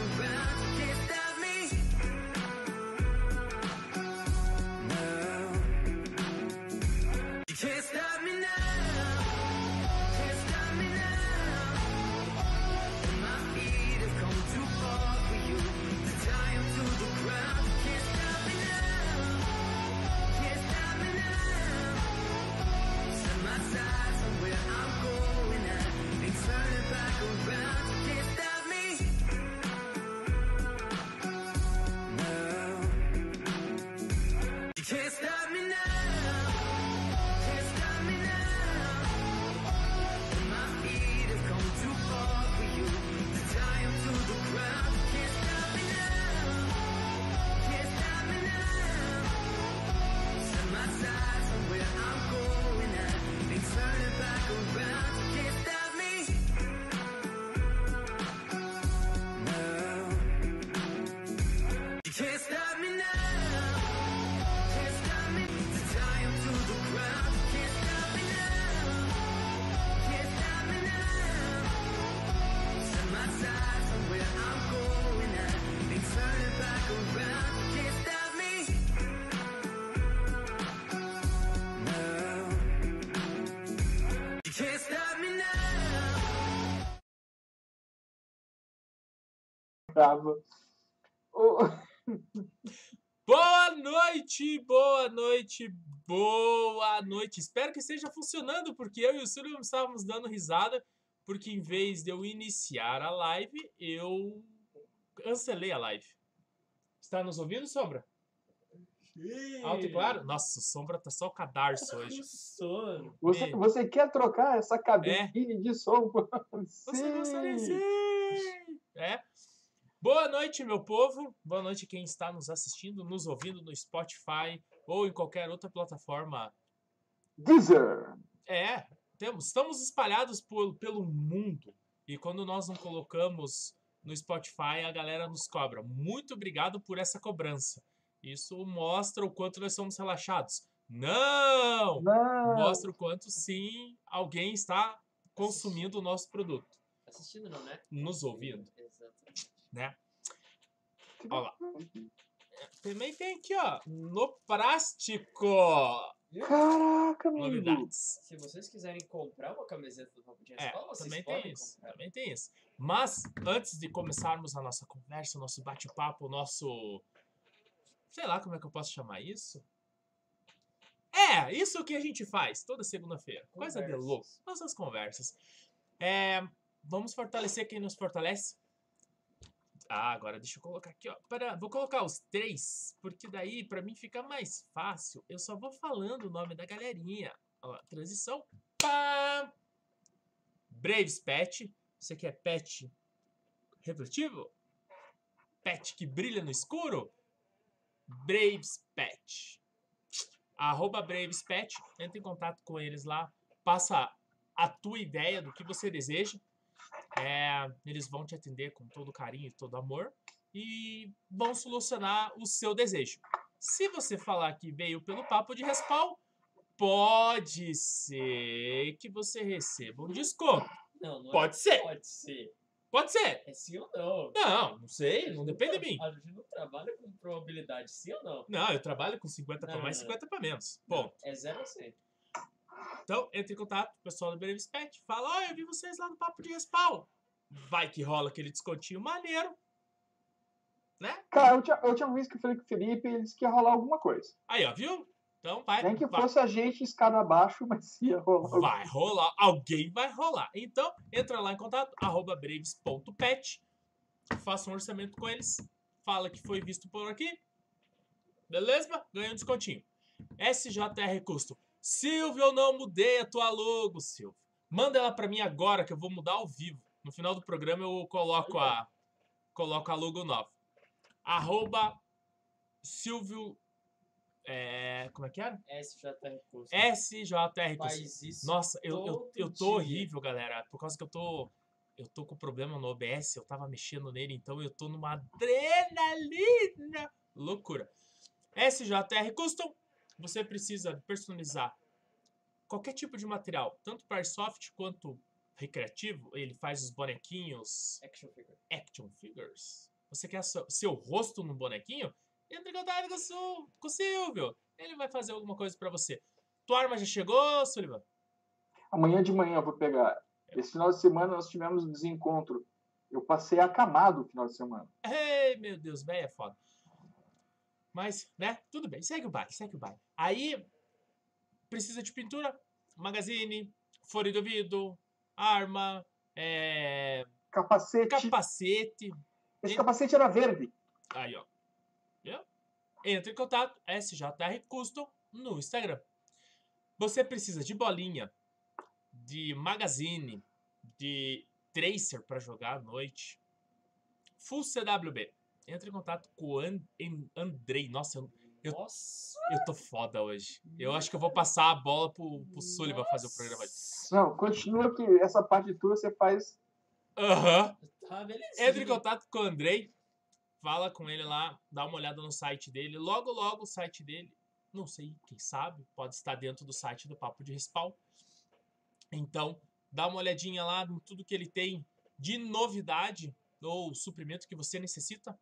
around. Boa noite, boa noite, boa noite. Espero que esteja funcionando, porque eu e o Silvio estávamos dando risada, porque em vez de eu iniciar a live, eu cancelei a live. Está nos ouvindo, Sombra? Alto e claro? Nossa, o Sombra tá só o cadarço hoje. Você, você quer trocar essa cabine de som? Você Sim. gostaria sim! É. Boa noite, meu povo. Boa noite quem está nos assistindo, nos ouvindo no Spotify ou em qualquer outra plataforma Deezer. É, temos, estamos espalhados por, pelo mundo. E quando nós não colocamos no Spotify, a galera nos cobra. Muito obrigado por essa cobrança. Isso mostra o quanto nós somos relaxados. Não! Não. Mostra o quanto sim alguém está consumindo o nosso produto, Assistindo não, né? nos ouvindo. Né? Olha lá. Também tem aqui, ó, no plástico. Caraca, amigo. Novidades. Se vocês quiserem comprar uma camiseta do Papo de É, Escola, vocês também podem tem isso. comprar. Também tem isso. Mas, antes de começarmos a nossa conversa, o nosso bate-papo, o nosso. Sei lá como é que eu posso chamar isso. É, isso que a gente faz toda segunda-feira. Coisa de louco. Nossas conversas. É, vamos fortalecer quem nos fortalece. Ah, agora deixa eu colocar aqui, ó. Pera, vou colocar os três, porque daí pra mim fica mais fácil. Eu só vou falando o nome da galerinha. Ó, transição. Pá! Braves Pet. Você quer pet refletivo? Pet que brilha no escuro? Braves Pet. Arroba Braves Pet. Entre em contato com eles lá. Passa a tua ideia do que você deseja. É, eles vão te atender com todo carinho e todo amor. E vão solucionar o seu desejo. Se você falar que veio pelo papo de respawn, pode ser que você receba um desconto. Não, não Pode é, ser. Pode ser. Pode ser. É sim ou não? Não, não sei, não depende de mim. A gente não trabalha com probabilidade sim ou não. Não, eu trabalho com 50 para Não, mais, não, 50 para menos. Bom, É zero a cem. Então entre em contato com o pessoal do Breves Pet. Fala, ó, eu vi vocês lá no Papo de Respawn. Vai que rola aquele descontinho maneiro. Né? Cara, eu tinha, eu tinha visto que eu falei com o Felipe e ele disse que ia rolar alguma coisa. Aí, ó, viu? Então vai. Nem que vai. fosse a gente escada abaixo, mas ia rolar. Vai rolar, alguém vai rolar. Então, entra lá em contato, arroba braves.pet, faça um orçamento com eles, fala que foi visto por aqui, beleza? Ganha um descontinho. SJR Custom. Silvio, eu não mudei a tua logo, Silvio. Manda ela pra mim agora que eu vou mudar ao vivo. No final do programa eu coloco a, coloco a logo nova. Arroba Silvio... É, como é que é? SJR Custo. SJR isso. Nossa, eu, eu, eu tô dia. horrível, galera. Por causa que eu tô. Eu tô com problema no OBS, eu tava mexendo nele, então eu tô numa adrenalina. Loucura. SJR Custom, você precisa personalizar qualquer tipo de material, tanto para airsoft quanto recreativo, ele faz os bonequinhos Action figure. action figures. Você quer seu, seu rosto no bonequinho? Entre em contato com com o Silvio. Ele vai fazer alguma coisa pra você. Tua arma já chegou, Sullivan? Amanhã de manhã eu vou pegar. Esse final de semana nós tivemos um desencontro. Eu passei acamado o final de semana. Ei, meu Deus, velho, é foda. Mas, né, tudo bem, segue o baile, segue o baile. Aí, precisa de pintura, magazine, fone de ouvido, arma, é, Capacete. capacete. Esse capacete era verde. Aí, ó. Viu? Entre em contato, SJR Custom, no Instagram. Você precisa de bolinha, de magazine, de tracer para jogar à noite. Full CWB. Entre em contato com o An- An- Andrei. Nossa, eu, Eu- Nossa! eu tô foda hoje. Eu acho que eu vou passar a bola pro, pro Sullivan fazer o programa hoje. Não, continua que essa parte tua você faz. Aham. Tá, beleza. Entre em contato com o Andrei, fala com ele lá, dá uma olhada no site dele. Logo, logo o site dele, não sei, quem sabe, pode estar dentro do site do Papo de Respawn. Então, dá uma olhadinha lá em tudo que ele tem de novidade ou suprimento que você necessita.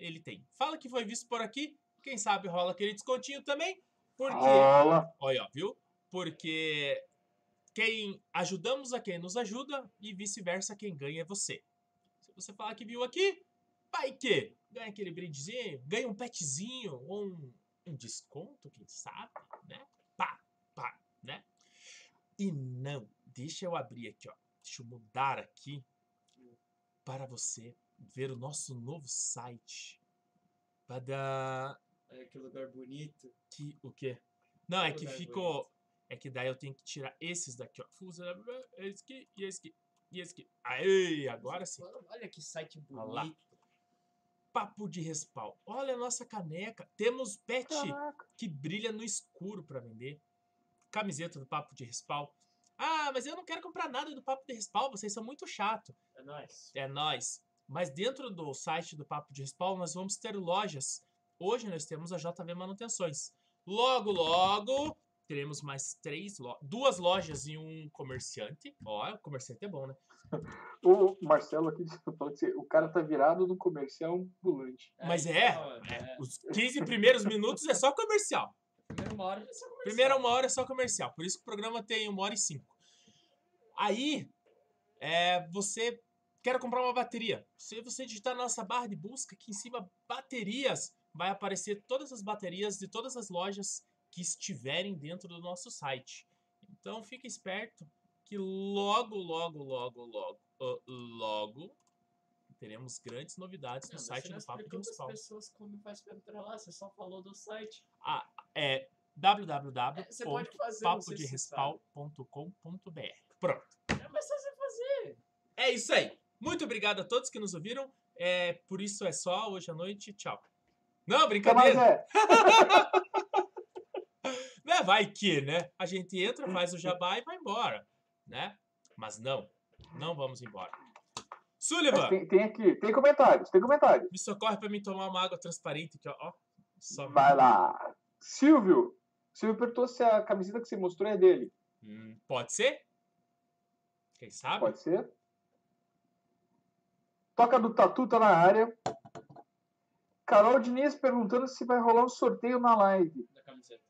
Ele tem. Fala que foi visto por aqui, quem sabe rola aquele descontinho também, porque Rola. Olha, viu? Porque quem ajudamos a quem nos ajuda e vice-versa, quem ganha é você. Se você falar que viu aqui, vai que ganha aquele brindezinho, ganha um petzinho ou um, um desconto, quem sabe, né? Pá, pá, né? E não, deixa eu abrir aqui, ó. Deixa eu mudar aqui para você ver o nosso novo site. Badá. Olha que lugar bonito. Que, o quê? Não, é que ficou. bonito. É que daí eu tenho que tirar esses daqui, ó. Esse aqui e esse aqui. E esse aqui. Aí, agora sim. Olha que site bonito. Papo de respawn. Olha a nossa caneca. Temos pet Caraca. que brilha no escuro para vender. Camiseta do Papo de Respawn. Ah, mas eu não quero comprar nada do Papo de Respawn, vocês são muito chato. É nóis. É nóis. Mas dentro do site do Papo de Respawn, nós vamos ter lojas. Hoje nós temos a JV Manutenções. Logo, logo, teremos mais três lojas. Duas lojas e um comerciante. Ó, o comerciante é bom, né? O Marcelo aqui falou que o cara tá virado no comercial ambulante. Mas Aí, é, então, é, Os 15 primeiros minutos é só comercial. Primeira uma hora já só comercial. Primeira uma hora é só comercial. Por isso que o programa tem uma hora e cinco. Aí, é, você quer comprar uma bateria. Se você digitar na nossa barra de busca aqui em cima, baterias, vai aparecer todas as baterias de todas as lojas que estiverem dentro do nosso site. Então, fique esperto que logo, logo, logo, logo, ah, logo, teremos grandes novidades no Não, mas site do Papo de pras Respawn. pessoas como faz pra entrar lá, você só falou do site. É se você www.papoderespal.com.br. Pronto. É mais fácil você fazer. É isso aí. Muito obrigado a todos que nos ouviram. É, por isso é só hoje à noite. Tchau. Não, brincadeira. é. Né? Vai que, né? A gente entra, faz o jabá e vai embora. Né? Mas não. Não vamos embora. Sullivan, tem, tem aqui, tem comentários, tem comentários. me socorre pra mim tomar uma água transparente aqui, ó. ó. Só... Vai lá. Silvio. Silvio perguntou se a camiseta que você mostrou é dele. Hum, pode ser? Quem sabe? Pode ser? Toca do Tatu tá na área. Carol Diniz perguntando se vai rolar um sorteio na live. Da camiseta.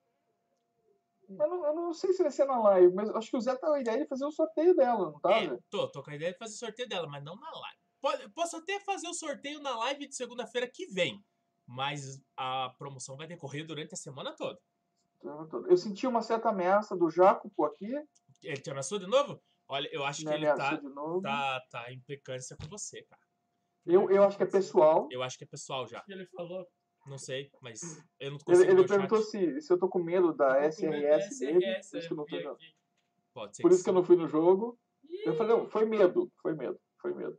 Eu não, eu não sei se vai ser na live, mas acho que o Zé tá com a ideia de fazer o sorteio dela, não tá, É, tô, tô com a ideia de fazer o sorteio dela, mas não na live. Pode- posso até fazer o sorteio na live de segunda-feira que vem, mas a promoção vai decorrer durante a semana toda. Eu senti uma certa ameaça do Jacopo aqui. Ele te ameaçou de novo? Olha, eu acho Me que ele tá, tá, tá em implicância com você, cara. Eu, eu acho que é pessoal. Eu acho que é pessoal já. O que ele falou? Não sei, mas eu não Ele, consigo ele o perguntou se, se eu tô com medo da SRS dele. SRS, Por isso que eu não, aqui. Pode ser por isso que eu não fui no jogo. Eu falei, não, foi medo, foi medo, foi medo.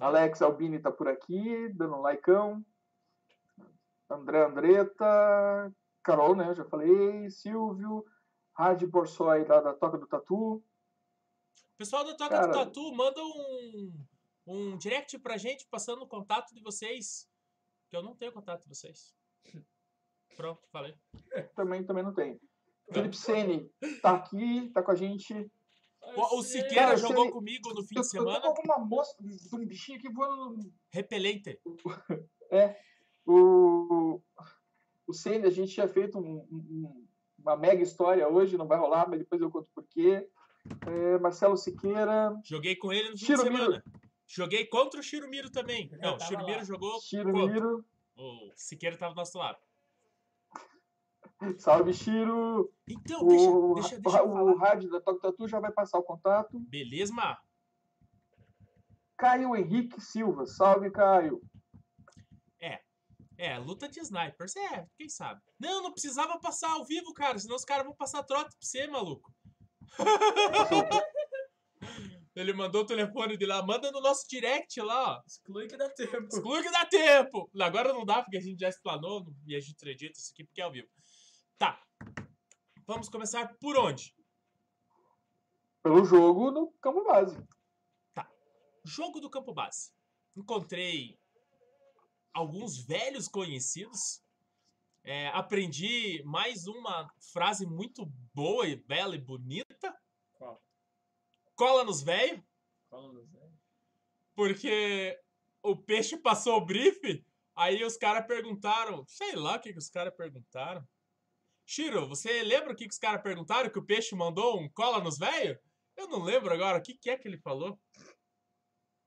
Alex Albini tá por aqui, dando um likeão. André Andretta, Carol, né? eu Já falei, Silvio, Rádio Borsoi lá da Toca do Tatu. Pessoal da Toca do Cara- Tatu, manda um, um direct pra gente passando o contato de vocês. Que eu não tenho contato de vocês. Pronto, falei. Também, também não tem. Felipe Sene tá aqui, tá com a gente. O, o Eu. Siqueira Cara, jogou se- comigo no fim Eu de tô com semana. alguma mosca de um bichinho aqui voando. Repelente. O, o Senna, a gente tinha feito um- um- uma mega história hoje, não vai rolar, mas depois eu conto por quê. É, Marcelo Siqueira, Joguei com ele no fim de semana. Joguei contra o Chiromiro também. Eu Não, o tava Chiromiro lá. jogou contra. Chiromiro, O Siqueira tava do nosso lado. salve Chiro. Então, deixa, O, deixa, deixa eu o, falar. o rádio da Toque Tatu já vai passar o contato. Beleza, Mar? Caio Henrique Silva, salve Caio. É, luta de snipers. É, quem sabe? Não, não precisava passar ao vivo, cara. Senão os caras vão passar trote pra você, maluco. Ele mandou o telefone de lá. Manda no nosso direct lá, ó. Exclui que dá tempo. Exclui que dá tempo. Agora não dá, porque a gente já explanou e a gente acredita isso aqui porque é ao vivo. Tá. Vamos começar por onde? Pelo jogo no campo base. Jogo do campo base. Encontrei alguns velhos conhecidos. É, aprendi mais uma frase muito boa e bela e bonita. Cola nos velhos, Fala no Zé. porque o peixe passou o brief. Aí os caras perguntaram, sei lá o que, que os caras perguntaram. Shiro, você lembra o que, que os caras perguntaram? Que o peixe mandou um cola nos velhos? Eu não lembro agora. O que, que é que ele falou?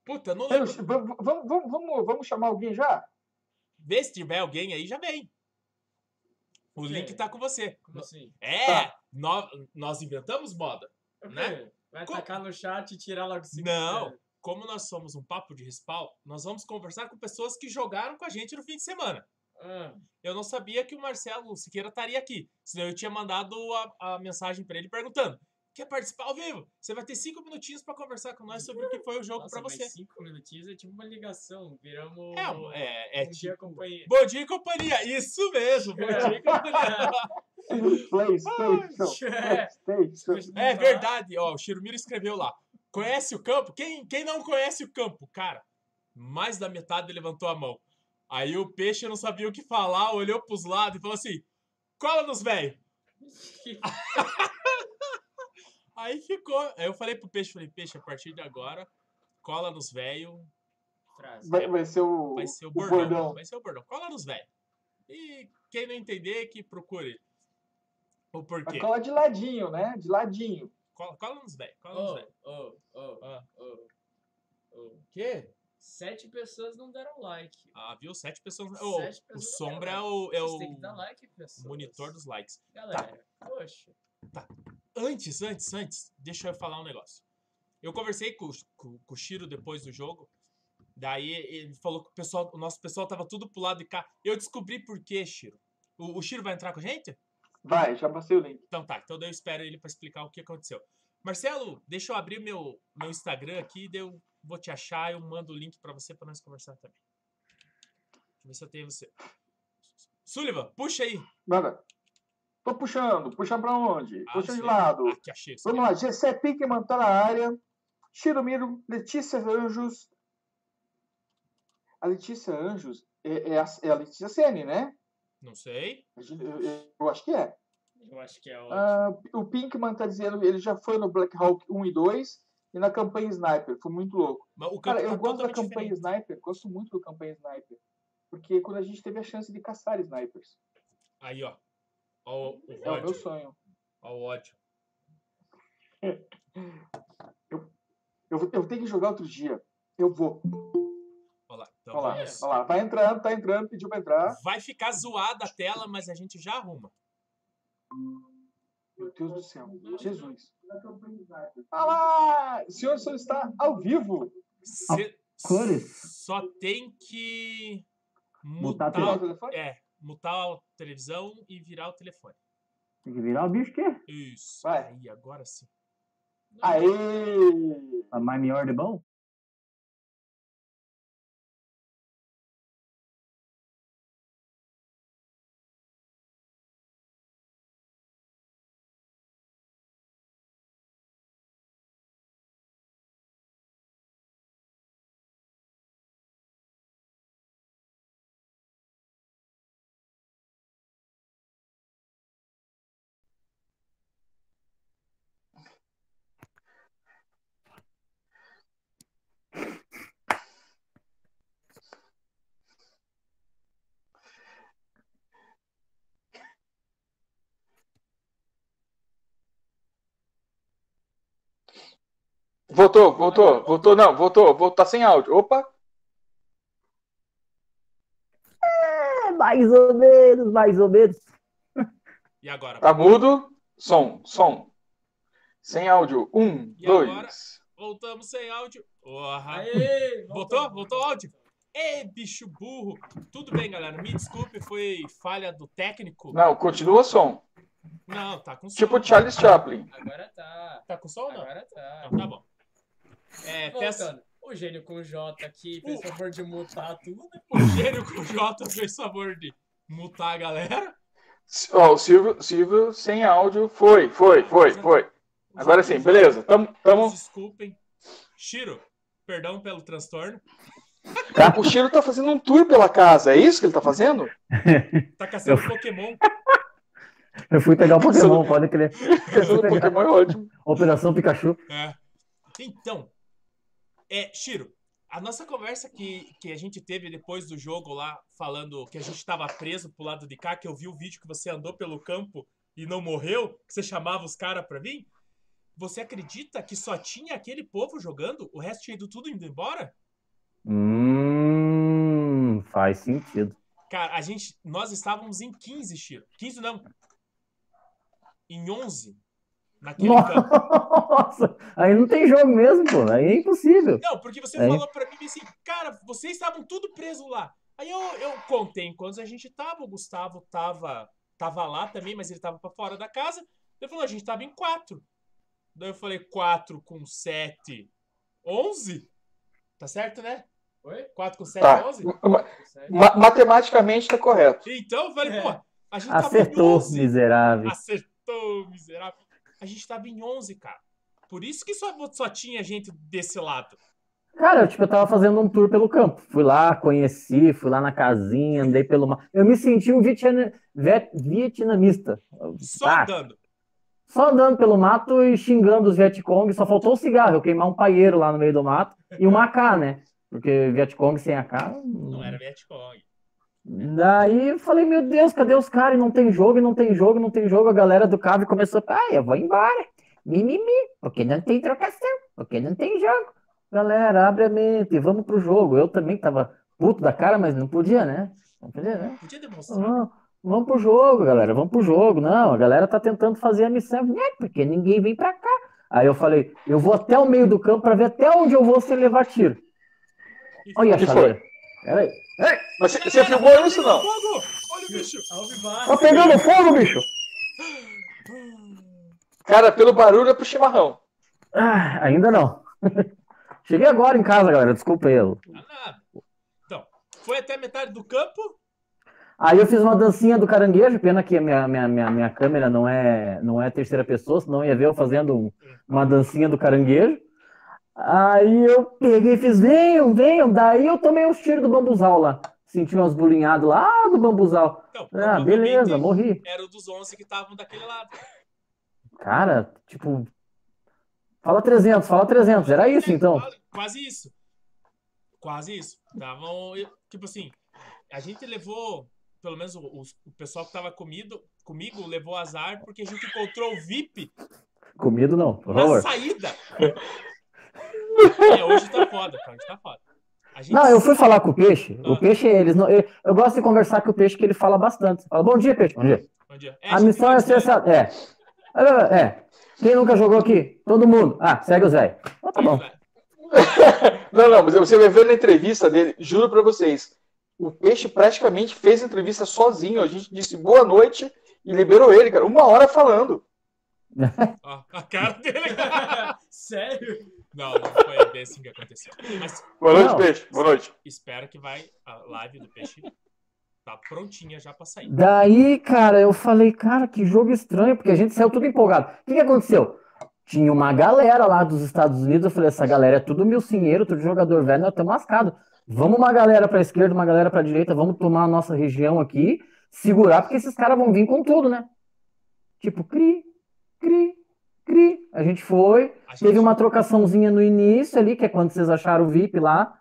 Puta, eu não lembro. Vamos, vamos, vamos, vamos, vamos chamar alguém já? Vê se tiver alguém aí, já vem. O link tá com você. Como assim? É, Tá. nó- nós inventamos moda. Né? Vai Co- tacar no chat e tirar logo se Não. quiser. Como nós somos um papo de respawn, nós vamos conversar com pessoas que jogaram com a gente no fim de semana. Ah, Eu não sabia que o Marcelo Siqueira estaria aqui. Senão eu tinha mandado a, a mensagem pra ele perguntando: quer participar ao vivo? Você vai ter cinco minutinhos pra conversar com nós sobre o que foi o jogo mas você. cinco minutinhos é tipo uma ligação. Viramos. É, é, é um dia tipo. companhia. Bom dia e companhia! Isso mesmo, bom dia e companhia! PlayStation. É. PlayStation. É verdade, ó, o Chirumiro escreveu lá. Conhece o campo? Quem, quem não conhece o campo? Cara, mais da metade levantou a mão. Aí o peixe não sabia o que falar, olhou pros lados e falou assim: cola nos velho. Aí ficou. Aí eu falei pro peixe, falei, peixe, a partir de agora, cola nos velho. Vai, vai ser o, Vai ser o o bordão. bordão. Vai ser o bordão. Cola nos velho. E quem não entender, que procure o porquê. colar de ladinho, né? De ladinho. Cola, cola nos velho. Cola nos Oh, oh, oh, Ah. oh, oh. Quê? Sete pessoas não deram like. Ah, viu? Sete pessoas. Ô, Sete o pessoas Sombra é o, é Vocês o têm que dar like, pessoas. monitor dos likes. Galera, poxa. Antes, antes, antes, deixa eu falar um negócio. Eu conversei com, o- com, com o Shiro depois do jogo. Daí ele falou que o, pessoal, o nosso pessoal tava tudo pro lado de cá. Eu descobri por quê, Shiro. O, o Shiro vai entrar com a gente? Vai, já passei o link. Então tá, então eu espero ele pra explicar o que aconteceu. Marcelo, deixa eu abrir meu, meu Instagram aqui, eu vou te achar, eu mando o link pra você pra nós conversar também. Deixa eu ver se eu tenho você. Sullivan, puxa aí. Manda. Tô puxando. Puxa pra onde? Ah, Puxa de sei. lado. Achei. Vamos lá. Gessé Pickman tá na área. Chiromiro, Letícia Anjos. A Letícia Anjos é, é a, é a Letícia Sene, né? Não sei. Eu, eu- eu acho que é. Eu acho que é ótimo. Ah, o Pinkman tá dizendo que ele já foi no Black Hawk 1 e 2 e na campanha Sniper. Foi muito louco. Mas o campo Cara, tá eu gosto da campanha diferente. Sniper. Gosto muito da campanha Sniper. Porque quando a gente teve a chance de caçar snipers. Aí, ó. Ó o, o É o meu ódio. sonho. Ó o ódio. Eu, vou- eu tenho que jogar outro dia. Eu vou. Então Olha lá, vamos. olha lá. Vai entrando, tá entrando, pediu pra entrar. Vai ficar zoada a tela, mas a gente já arruma. Meu Deus do céu. Jesus. Olha lá! O senhor só está ao vivo. Cê Cores. só tem que Mutar a mutar, o telefone? é, mutar a televisão e virar o telefone. Tem que virar o bicho que é. Isso. Vai. Aí, agora sim. Aê! A melhor de bom. Voltou, voltou, voltou, não, voltou, voltou, tá sem áudio. Opa, É, mais ou menos, mais ou menos. E agora? tá mudo. Som, som. Sem áudio. Um, E dois. agora? Voltamos sem áudio. Porra. Aê! Voltou? Voltou o áudio? Ê, bicho burro. Tudo bem, galera. Me desculpe, foi falha do técnico. Não, continua som. Não, tá com som. Tipo Charles Chaplin. Agora tá. Tá com som ou não? Agora tá. Então tá bom. É, peço... Voltando. O gênio com J aqui fez Uh. favor de mutar tudo. O gênio com o Jota fez favor de mutar a galera. Ó, o Silvio, Silvio sem áudio. Foi, foi, foi, foi. Agora sim, beleza. Tamo, tamo... Desculpem. Shiro, perdão pelo transtorno. O Chiro tá fazendo um tour pela casa. É isso que ele tá fazendo? Tá caçando Pokémon. Eu fui pegar o Pokémon, pode crer. Caçando Pokémon é ótimo. Operação Pikachu. É. Então, é, Shiro, a nossa conversa que, que a gente teve depois do jogo lá, falando que a gente tava preso pro lado de cá, que eu vi o vídeo que você andou pelo campo e não morreu, que você chamava os caras pra vir. Você acredita que só tinha aquele povo jogando? O resto tinha ido tudo indo embora? Hum, faz sentido. Cara, a gente, nós estávamos em 15, Shiro. 15 não. Em 11. Naquele campo. Nossa, aí não tem jogo mesmo, pô. Aí é impossível. Não, porque você É. falou pra mim assim, cara, vocês estavam tudo preso lá. Aí eu, eu contei em quantos a gente tava, o Gustavo tava, tava lá também, mas ele tava pra fora da casa. Ele falou, a gente tava em quatro. Daí eu falei, quatro com sete, onze? Tá certo, né? Oi? Quatro com sete, Tá. onze? Ma- Sério? ma- matematicamente tá correto. Então eu falei, É. pô, a gente tava Acertou, onze. miserável. Acertou, miserável. A gente tava em 11, cara. Por isso que só, só tinha gente desse lado. Cara, eu, tipo, eu tava fazendo um tour pelo campo. Fui lá, conheci, fui lá na casinha, andei pelo mar. Eu me senti um vietna- viet- vietnamista. Só Ah, andando. Só andando pelo mato e xingando os Vietcong. Só faltou o cigarro, eu queimar um paieiro lá no meio do mato. E uma AK, né? Porque Vietcong sem AK. Não era Vietcong. Daí eu falei, meu Deus, cadê os caras? E Não tem jogo, não tem jogo, não tem jogo. A galera do cave começou, ah, eu vou embora. Mimimi, porque não tem trocação, porque não tem jogo. Galera, abre a mente, vamos pro jogo. Eu também tava puto da cara, mas não podia, né? Não podia, né? Podia demonstrar. Vamos, vamos pro jogo, galera, vamos pro jogo. Não, a galera tá tentando fazer a missão, né? Porque ninguém vem pra cá. Aí eu falei, eu vou até o meio do campo pra ver até onde eu vou sem levar tiro. Olha a chaleira. Peraí. Mas você, você filmou isso não? Fogo! Olha o bicho! Tá pegando fogo, bicho! Cara, pelo barulho é pro chimarrão. Ah, ainda não. Cheguei agora em casa, galera. Desculpa aí. eu- Ah. Então, foi até metade do campo. Aí eu fiz uma dancinha do caranguejo. Pena que a minha, minha, minha, minha câmera não é, não é terceira pessoa, senão ia ver eu fazendo um- uma dancinha do caranguejo. Aí eu peguei e fiz, venham, venham. Daí eu tomei uns tiros do bambuzal lá. Senti umas bolinhadas lá do bambuzal. Então, Ah, beleza, morri. Era o dos 11 que estavam daquele lado. Cara, tipo. Fala 300, fala 300. Era isso então. Quase isso. Quase isso. Estavam, tipo assim, a gente levou, pelo menos o, o- pessoal que tava comido, comigo levou azar porque a gente encontrou o VIP Comido não, por na favor. saída. é, hoje tá foda, cara. Hoje tá foda. Não, eu fui falar com o peixe. O Ah. peixe, eles não. Eu, eu gosto de conversar com o peixe que ele fala bastante. Fala, bom dia, peixe. Bom dia. Bom dia. É, A missão é ser essa. É. É, é. Quem nunca jogou aqui? Todo mundo. Ah, segue os velhos. Ah, tá bom. Não, não, mas você vai ver na entrevista dele, juro pra vocês. O Peixe praticamente fez a entrevista sozinho. A gente disse boa noite e liberou ele, cara. Uma hora falando. Ó, a cara dele. Sério? Não, não foi bem assim que aconteceu. Mas Boa noite, Não. Peixe. Boa noite. espero que vai a live do peixe tá prontinha já pra sair. Daí, cara, eu falei, cara, que jogo estranho, porque a gente saiu tudo empolgado. O que que aconteceu? Tinha uma galera lá dos Estados Unidos. Eu falei, essa galera é tudo milcinheiro, tudo jogador velho, nós estamos lascados. Vamos uma galera pra esquerda, uma galera pra direita, vamos tomar a nossa região aqui, segurar, porque esses caras vão vir com tudo, né? Tipo, cri, cri, cri. A gente foi, A gente, Teve uma trocaçãozinha no início ali, que é quando vocês acharam o VIP lá.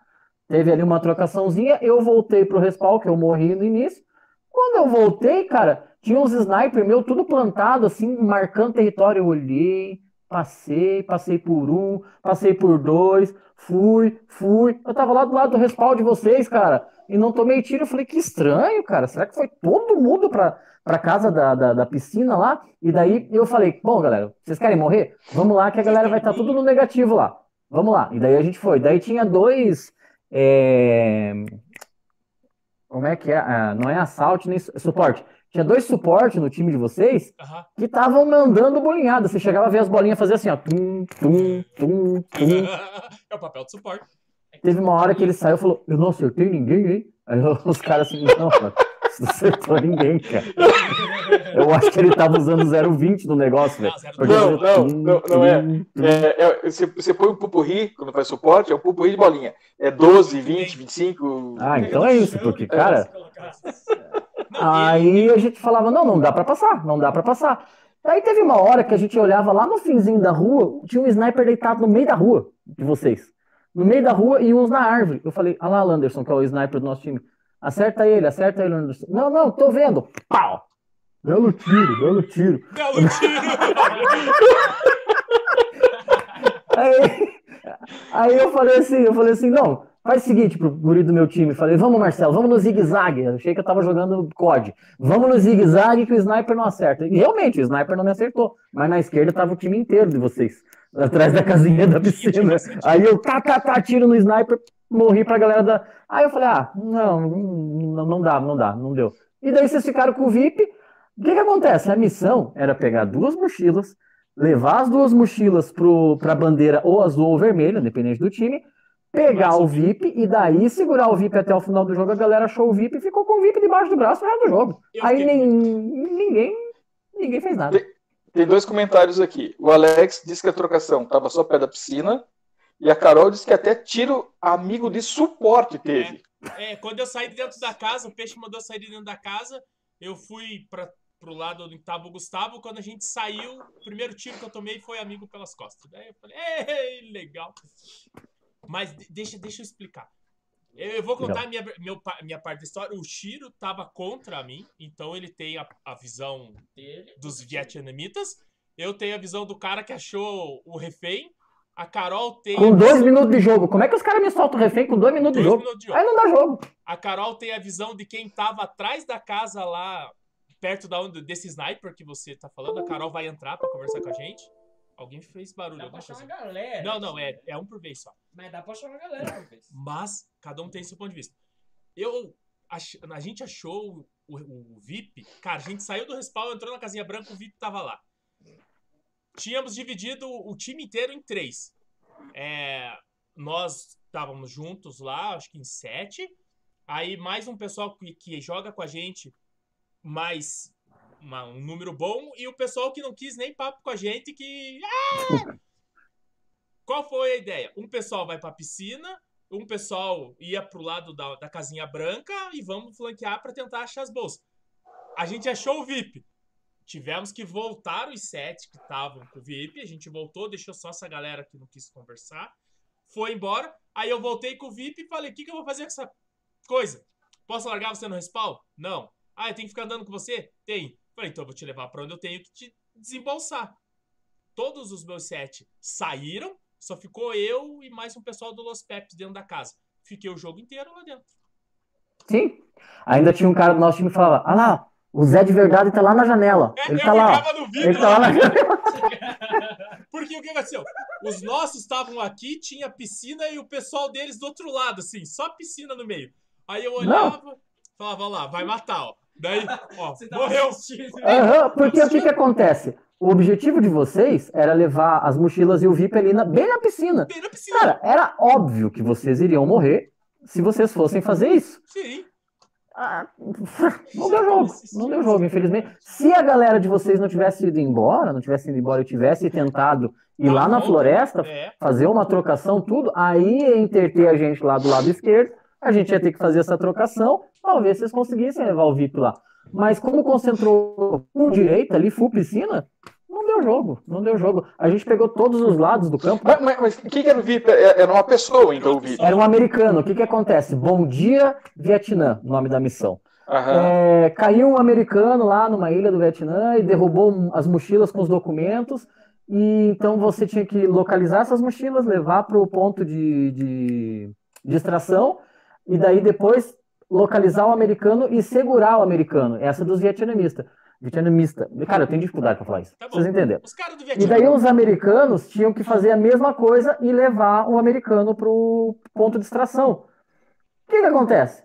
Teve ali uma trocaçãozinha. Eu voltei pro respawn, que eu morri no início. Quando eu voltei, cara, tinha uns sniper meu tudo plantado, assim, marcando território. Eu olhei, passei, passei por um, passei por dois, fui, fui. Eu tava lá do lado do respaldo de vocês, cara, e não tomei tiro. Eu falei, que estranho, cara. Será que foi todo mundo pra, pra casa da, da, da piscina lá? E daí eu falei, bom, galera, vocês querem morrer? Vamos lá que a galera vai estar tudo no negativo lá. Vamos lá. E daí a gente foi. Daí tinha dois. é, Como é que é? Ah, não é assalto nem su- suporte. Tinha dois suportes no time de vocês Aham. que estavam mandando bolinhada. Você chegava a ver as bolinhas fazer assim, ó. Tum, tum, tum, tum. é o papel de suporte. Teve uma hora que ele saiu e falou: Eu não acertei ninguém, hein? Aí os caras assim: Não, mano, não acertou ninguém, cara. Eu acho que ele tava usando 0,20 no negócio, velho. Não, Não, não, não, não é. É, é, você, você põe um pupurri, quando faz suporte, é um pupurri de bolinha. É 12, 20, 25. Ah, então é isso, porque, cara. Aí a gente falava, não, não dá pra passar, não dá pra passar. Aí teve uma hora que a gente olhava lá no finzinho da rua, tinha um sniper deitado no meio da rua de vocês. No meio da rua e uns na árvore. Eu falei, ah lá, Landerson, que é o sniper do nosso time. Acerta ele, acerta ele, Landerson. Não, não, tô vendo. Pau! Belo tiro, belo tiro. Belo tiro! Aí, aí eu falei assim, eu falei assim, não, faz o seguinte pro guri do meu time. Falei, vamos, Marcelo, vamos no zigue-zague. Achei que eu tava jogando COD. Vamos no zigue-zague que o sniper não acerta. E realmente, o sniper não me acertou. Mas na esquerda tava o time inteiro de vocês. Atrás da casinha da piscina. Aí eu, tá, tá, tá, tiro no sniper, morri pra galera da. Aí eu falei, ah, não, não, não dá, não dá, não deu. E daí vocês ficaram com o VIP. O que que acontece? A missão era pegar duas mochilas, levar as duas mochilas pro, pra bandeira ou azul ou vermelha, dependente do time, pegar o o VIP e daí segurar o VIP até o final do jogo. A galera achou o VIP e ficou com o VIP debaixo do braço no resto do jogo. Eu Aí nem, ninguém, ninguém fez nada. Tem dois comentários aqui. O Alex disse que a trocação estava só perto da piscina. E a Carol disse que até tiro amigo de suporte teve. É, quando eu saí de dentro da casa, o peixe mandou eu sair de dentro da casa. Eu fui para pro lado onde estava o Gustavo. Quando a gente saiu, o primeiro tiro que eu tomei foi amigo pelas costas. Daí eu falei, ei, legal. Mas de- deixa, deixa eu explicar. Eu, vou contar a minha, meu minha parte da história. O Shiro tava contra mim, então ele tem a, a visão Dele. dos vietnamitas. Eu tenho a visão do cara que achou o refém. A Carol tem. a Com dois visão- minutos de jogo. Como é que os caras me soltam o refém com dois minutos de dois jogo? minutos de jogo. Aí não dá jogo. A Carol tem a visão de quem tava atrás da casa lá, perto da onde, desse sniper que você tá falando. A Carol vai entrar pra conversar com a gente. Alguém fez barulho. Dá pra chamar a galera. Não, não, é, é um por vez só. Mas dá pra chamar a galera uma vez. Mas cada um tem seu ponto de vista. Eu ach- a gente achou o, o VIP, cara, a gente saiu do respawn, entrou na casinha branca, o VIP tava lá. Tínhamos dividido o time inteiro em três. É, nós estávamos juntos lá, acho que em sete. Aí mais um pessoal que, que joga com a gente, mais uma- um número bom, e o pessoal que não quis nem papo com a gente, que. Ah! Qual foi a ideia? Um pessoal vai pra piscina, um pessoal ia pro lado da, da casinha branca e vamos flanquear pra tentar achar as bolsas. A gente achou o VIP. Tivemos que voltar os sete que estavam com o VIP. A gente voltou, deixou só essa galera que não quis conversar. Foi embora. Aí eu voltei com o VIP e falei: o que, que eu vou fazer com essa coisa? Posso largar você no respawn? Não. Ah, tenho que ficar andando com você? Tem. Falei, então eu vou te levar pra onde eu tenho que te desembolsar. Todos os meus sete saíram, só ficou eu e mais um pessoal do Los Peps dentro da casa. Fiquei o jogo inteiro lá dentro. Sim. Ainda tinha um cara do nosso time que falava: Ah lá, o Zé de verdade tá lá na janela. É, Ele eu tá lá. ó. ficava no vídeo Ele tá lá na janela. Porque o que aconteceu? Os nossos estavam aqui, tinha piscina e o pessoal deles do outro lado, assim, só piscina no meio. Aí eu olhava, falava, ó lá, vai matar, ó. Daí, ó, Você tava morreu. Aham, porque o que que acontece? O objetivo de vocês era levar as mochilas e o VIP ali na- bem na piscina. Bem na piscina. Cara, era óbvio que vocês iriam morrer se vocês fossem fazer isso. Sim. Ah, não deu jogo, não deu jogo, infelizmente. Se a galera de vocês não tivesse ido embora, não tivesse ido embora e tivesse tentado ir lá na floresta, É. fazer uma trocação, tudo, aí ia interter a gente lá do lado esquerdo, a gente ia ter que fazer essa trocação, talvez vocês conseguissem levar o VIP lá. Mas como concentrou full direita ali, full piscina, não deu jogo, não deu jogo. A gente pegou todos os lados do campo. Mas, quem que era o VIP? É- Era uma pessoa, então, o VIP. Era um americano. O que que acontece? Bom dia, Vietnã, nome da missão. É, caiu um americano lá numa ilha do Vietnã e derrubou as mochilas com os documentos. E então você tinha que localizar essas mochilas, levar para o ponto de, de, de extração, e daí depois localizar o americano e segurar o americano. Essa dos vietnamistas. Vietnamista. Cara, eu tenho dificuldade para falar isso. Tá. Vocês entenderam? E daí os americanos tinham que fazer a mesma coisa e levar o americano pro ponto de extração. O que que acontece?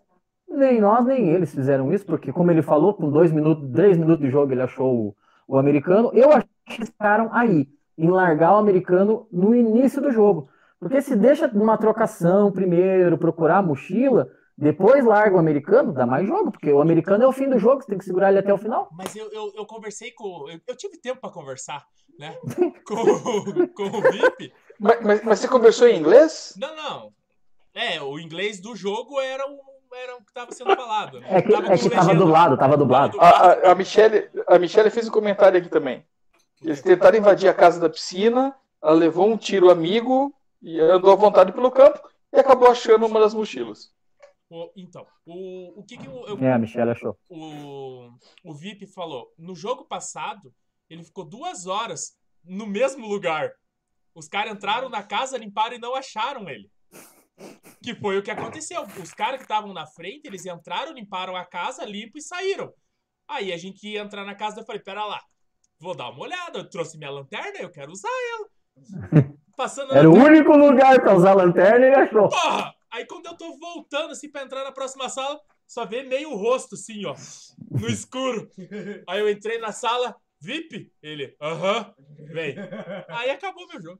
Nem nós, nem eles fizeram isso, porque como ele falou, com dois minutos, três minutos de jogo ele achou o, o americano. Eu acho que eles ficaram aí, em largar o americano no início do jogo. Porque se deixa uma trocação primeiro, procurar a mochila, depois larga o americano, dá mais jogo, porque o americano é o fim do jogo, você tem que segurar ele até o final. Mas eu, eu, eu conversei com. Eu, eu tive tempo pra conversar, né? Com, o- com o VIP. Mas, mas- mas você conversou em inglês? Não, não. É, o inglês do jogo era o, era o que tava sendo falado. É que, Tava é que tava dublado, tava dublado. A, a, a Michelle, a Michelle fez um comentário aqui também. Eles tentaram invadir a casa da piscina, ela levou um tiro amigo e andou à vontade pelo campo e acabou achando uma das mochilas. O- então, o, o que, que eu, eu- É, a Michelle achou. o, o VIP falou? No jogo passado, ele ficou duas horas no mesmo lugar. Os caras entraram na casa, limparam e não acharam ele. Que foi o que aconteceu. Os caras que estavam na frente, eles entraram, limparam a casa, limpo e saíram. Aí a gente ia entrar na casa, eu falei, pera lá, vou dar uma olhada, eu trouxe minha lanterna, eu quero usar ela. Passando Era o único lugar pra usar a lanterna e ele achou. Porra! Aí quando eu tô voltando assim pra entrar na próxima sala, só vê meio rosto assim, ó, no escuro. Aí eu entrei na sala, VIP? Ele, aham, vem. Aí acabou meu jogo.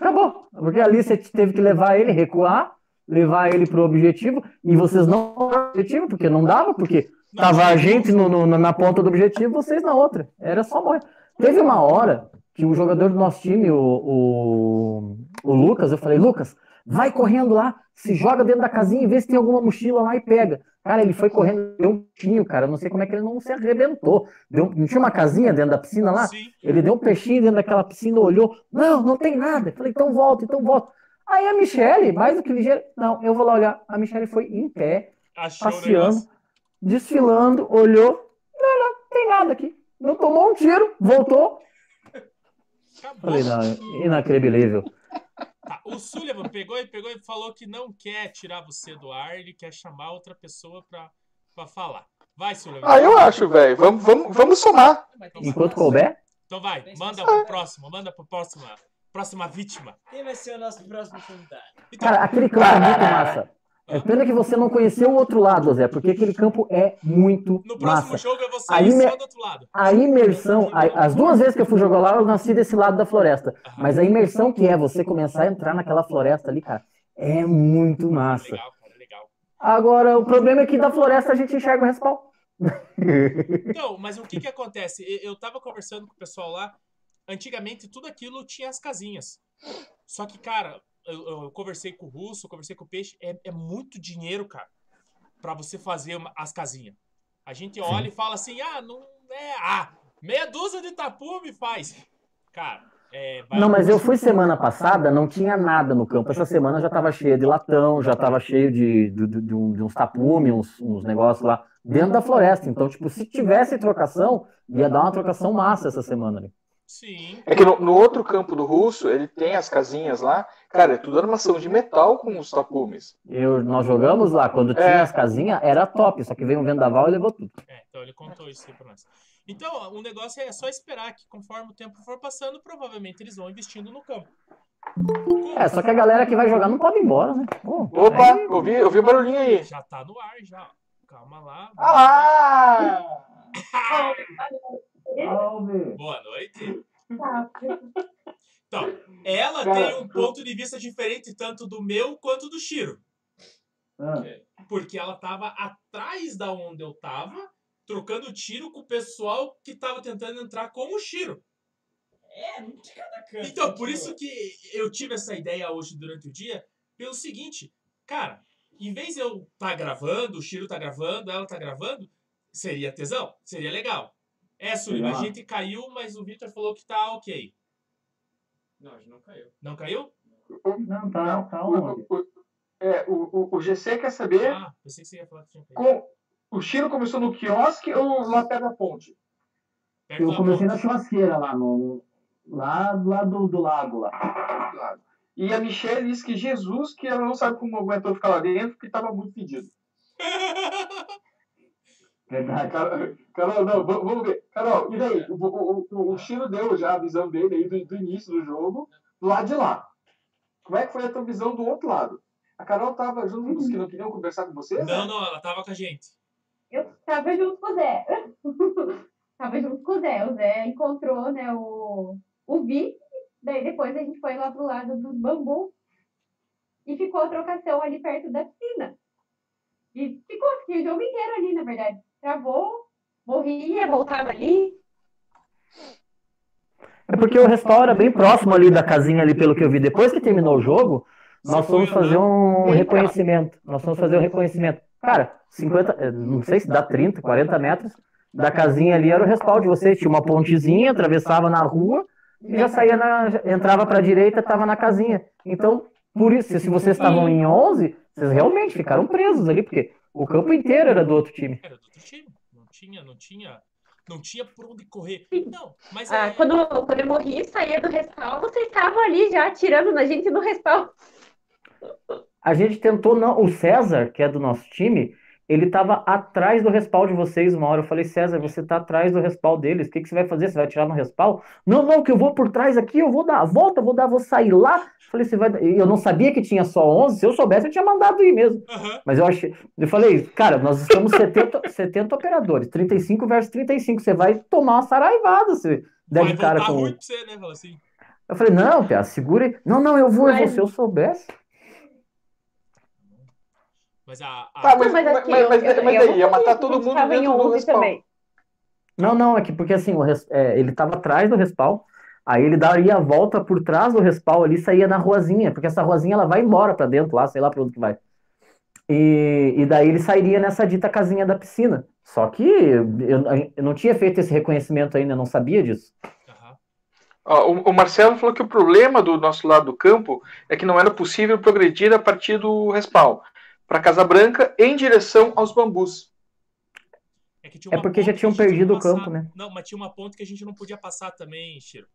Acabou. Porque ali você teve que levar ele, recuar, levar ele pro objetivo, e vocês não objetivo, porque não dava, porque Não tava a gente no, no- na ponta do objetivo, vocês na outra. Era só morrer. Teve uma hora que o jogador do nosso time, o, o, o Lucas, eu falei, Lucas, vai correndo lá, se joga dentro da casinha e vê se tem alguma mochila lá e pega. Cara, ele foi correndo, deu um peixinho, cara. Eu não sei como é que ele não se arrebentou. Deu, não tinha uma casinha dentro da piscina lá? Sim. Ele deu um peixinho dentro daquela piscina, olhou. Não, não tem nada. Eu falei, então volta, então volta. Aí a Michelle, mais do que ligeira, não, eu vou lá olhar. A Michelle foi em pé, Achou passeando, desfilando, olhou. Não, não, não tem nada aqui. Não tomou um tiro, voltou. Acabou. Falei, não, inacreditável. Tá, o Sullivan pegou e pegou e falou que não quer tirar você do ar, ele quer chamar outra pessoa pra, pra falar. Vai, Sullivan. Ah, eu acho, velho. Vamos, vamos, vamos somar. Tem Enquanto couber, Então vai, manda pro próximo, manda pro próxima, próxima vítima. Quem vai ser o nosso próximo convidado? Então, cara, aquele campo é muito massa. É pena que você não conheceu o outro lado, Zé, porque aquele campo é muito no próximo massa. jogo eu vou sair me- só do outro lado. A imersão, a- as duas vezes que eu fui jogar lá, eu nasci desse lado da floresta. Aham. Mas a imersão que é você começar a entrar naquela floresta ali, cara, é muito massa. Legal, cara, legal. Agora, o problema é que da floresta a gente enxerga o respawn. Então, mas o que que acontece? Eu tava conversando com o pessoal lá, antigamente tudo aquilo tinha as casinhas. Só que, cara, eu, eu conversei com o Russo, conversei com o Peixe, é, é muito dinheiro, cara, pra você fazer uma- as casinhas. A gente olha e fala assim, ah, não é, ah, meia dúzia de tapume faz. Cara, é... vai- Não, mas eu fui semana passada, não tinha nada no campo. Essa semana já tava cheia de latão, já tava cheio de, de, de- de uns tapumes, uns, uns negócios lá dentro da floresta. Então, tipo, se tivesse trocação, ia dar uma trocação massa essa semana ali. Sim, É que no, no outro campo do russo, ele tem as casinhas lá. Cara, é tudo armação de metal com os tapumes. Eu, nós jogamos lá, quando tinha É. as casinhas, era top, só que veio um vendaval e levou tudo. é, então ele contou isso aí pra nós. Então, o negócio é só esperar que conforme o tempo for passando, provavelmente eles vão investindo no campo. É, só que a galera que vai jogar não pode ir embora, né? Pô, Opa, aí- ouvi, ouvi o barulhinho aí. Já tá no ar, já. Calma lá. Ah lá! Boa noite. Então, ela tem um ponto de vista diferente tanto do meu quanto do Shiro. Porque ela tava atrás da onde eu tava, trocando tiro com o pessoal que tava tentando entrar com o Shiro. É, não tinha cada canto. Então, por isso que eu tive essa ideia hoje durante o dia, pelo seguinte, cara, em vez de eu tá gravando, o Shiro tá gravando, ela tá gravando, seria tesão, seria legal. É, Sullivan, a gente caiu, mas o Victor falou que tá ok. Não, a gente não caiu. Não caiu? Não, tá, tá O, o- é, o, o, o GC quer saber Ah, pensei que você ia falar que tinha caído. com, o Chiro começou no quiosque ou lá perto da ponte? Perto Eu da comecei ponte. na churrasqueira lá, no, lá do lado do lago lá. Claro. E a Michelle disse que Jesus, que ela não sabe como aguentou ficar lá dentro, porque estava muito pedido. Verdade. Carol, Carol, não, vamos ver. Carol, e daí? O, o, o, o Chiro deu já a visão dele aí do, do início do jogo, do lado de lá. Como é que foi a tua visão do outro lado? A Carol estava junto com os que não queriam conversar com vocês? Não, não, ela tava com a gente. Eu tava junto com o Zé. tava junto com o Zé. O Zé encontrou, né, o, o Vi. Daí depois a gente foi lá pro lado dos bambu e ficou a trocação ali perto da piscina. E ficou assim, o jogo inteiro ali, na verdade. Travou, morria, voltava ali. É porque o respawn era bem próximo ali da casinha ali, pelo que eu vi. Depois que terminou o jogo, nós fomos foi fazer um reconhecimento. Nós fomos fazer um reconhecimento. Cara, 50, eh, não sei se dá 30, 40 metros da casinha ali era o respawn de vocês. Tinha uma pontezinha, atravessava na rua e já saía na, entrava para a direita, estava na casinha. Então, por isso, se vocês estavam em 11, vocês realmente ficaram presos ali, porque o campo inteiro era do outro time. Era do outro time. Não tinha, não tinha. Não tinha por onde correr. Não, mas Ah, é- quando, quando eu morri e saía do respawn, vocês estavam ali já atirando na gente no respawn. A gente tentou não. O César, que é do nosso time, ele tava atrás do respawn de vocês uma hora. Eu falei, César, você tá atrás do respawn deles. O que que você vai fazer? Você vai atirar no respawn? Não, não, que eu vou por trás aqui, eu vou dar a volta, vou dar, vou sair lá. Eu falei, você vai. Eu não sabia que tinha só 11. Se eu soubesse, eu tinha mandado ir mesmo. Aham. Mas eu achei. Eu falei, cara, nós estamos 70, 70 operadores, 35 versus 35. Você vai tomar uma saraivada se der de cara com. você, né? Assim. Eu falei, não, Pia, segura aí. Não, não, eu vou, eu vou. Mas- Se eu soubesse. Mas a. a- Tá, mas, Mas mas, mas, eu- mas, eu- mas eu daí, não ia matar todo mundo dentro do 11 respawn. também. Não, não, é que porque assim, o res- é, ele tava atrás do respawn, aí ele daria a volta por trás do respawn ali, e saía na ruazinha, porque essa ruazinha ela vai embora pra dentro lá, sei lá pra onde que vai. E, e daí ele sairia nessa dita casinha da piscina. Só que eu, eu não tinha feito esse reconhecimento ainda, eu não sabia disso. Ó, o, o Marcelo falou que o problema do nosso lado do campo é que não era possível progredir a partir do respawn para Casa Branca em direção aos bambus. É, que tinha É porque já tinham a perdido o campo, né? Não, mas tinha uma ponte que a gente não podia passar também, Chiro.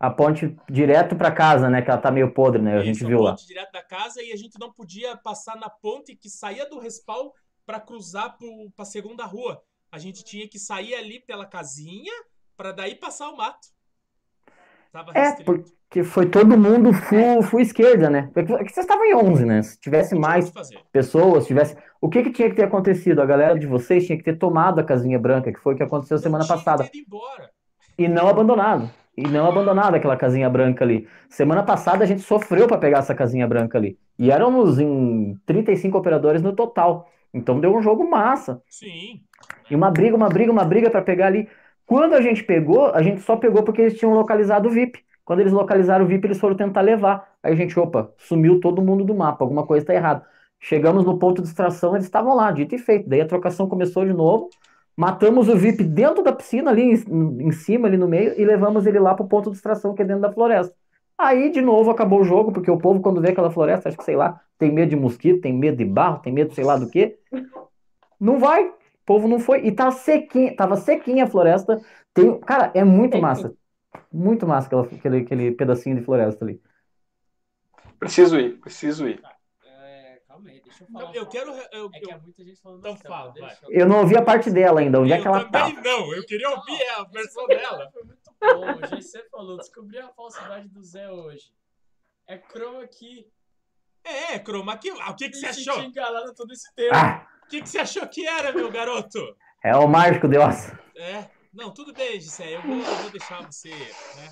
A ponte direto pra casa, né? Que ela tá meio podre, né? A gente Isso, viu lá. ponte direto da casa e a gente não podia passar na ponte que saía do respawn pra cruzar pro, pra segunda rua. A gente tinha que sair ali pela casinha pra daí passar o mato. Tava É, restrito. Porque foi todo mundo full, full esquerda, né? Porque vocês estavam em 11, né? Se tivesse mais que pessoas, tivesse. O que que tinha que ter acontecido? A galera de vocês tinha que ter tomado a casinha branca, que foi o que aconteceu Não semana que passada, e não abandonado. E não abandonado aquela casinha branca ali. Semana passada a gente sofreu para pegar essa casinha branca ali. E éramos em 35 operadores no total. Então deu um jogo massa. Sim. E uma briga, uma briga, uma briga para pegar ali. Quando a gente pegou, a gente só pegou porque eles tinham localizado o VIP. Quando eles localizaram o VIP, eles foram tentar levar. Aí a gente, opa, sumiu todo mundo do mapa, alguma coisa tá errada. Chegamos no ponto de extração, eles estavam lá, dito e feito. Daí a trocação começou de novo. Matamos o VIP dentro da piscina, ali em, em cima, ali no meio, e levamos ele lá pro ponto de extração, que é dentro da floresta. Aí, de novo, acabou o jogo, porque o povo, quando vê aquela floresta, acho que, sei lá, tem medo de mosquito, tem medo de barro, tem medo, sei lá do quê. Não vai. O povo não foi. E tá sequinha, tava sequinha a floresta. Tem, cara, é muito massa. Muito massa aquela- aquele, aquele pedacinho de floresta ali. Preciso ir, preciso ir. É, calma aí, deixa eu falar. Eu quero. Eu, É que há muita gente falando Então nossa, fala, vai. Eu não ouvi a parte dela ainda, onde é eu que ela também tá. não, eu queria ouvir a versão dela. Foi muito bom. O GC falou, descobri a falsidade do Zé hoje. É chroma key. É, Chroma, que, ah, o que, que você E achou? te enganado todo esse tempo. Ah, O que, que você achou que era, meu garoto? é o mágico de Oz. É, não, tudo bem, Gisele, eu vou, eu vou deixar você, né?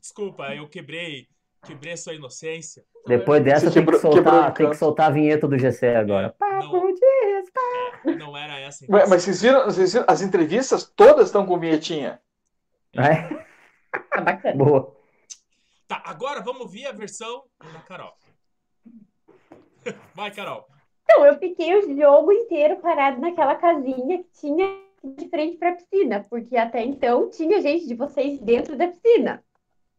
Desculpa, eu quebrei, quebrei a sua inocência. Depois dessa, tem que quebrou- quebrou soltar, tem que canto. soltar a vinheta do GC agora. Não, Papo de respeito. não era essa Ué, mas vocês viram, vocês viram? As entrevistas todas estão com vinhetinha. É, Tá bacana. boa. Tá, agora vamos ver a versão da Carol. Vai, Carol. Então, eu fiquei o jogo inteiro parado naquela casinha que tinha de frente para a piscina, porque até então tinha gente de vocês dentro da piscina.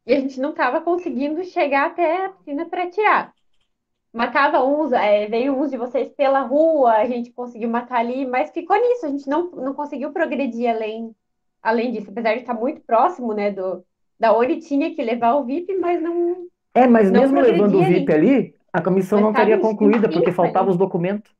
E a gente não estava conseguindo chegar até a piscina para tirar. Matava uns, é, veio uns de vocês pela rua, a gente conseguiu matar ali, mas ficou nisso, a gente não, não conseguiu progredir além, além disso, apesar de estar muito próximo, né, do, Da onde tinha que levar o VIP, mas não. É, mas Não mesmo levando o VIP ali, a comissão Mas não estaria concluída, porque faltavam os documentos.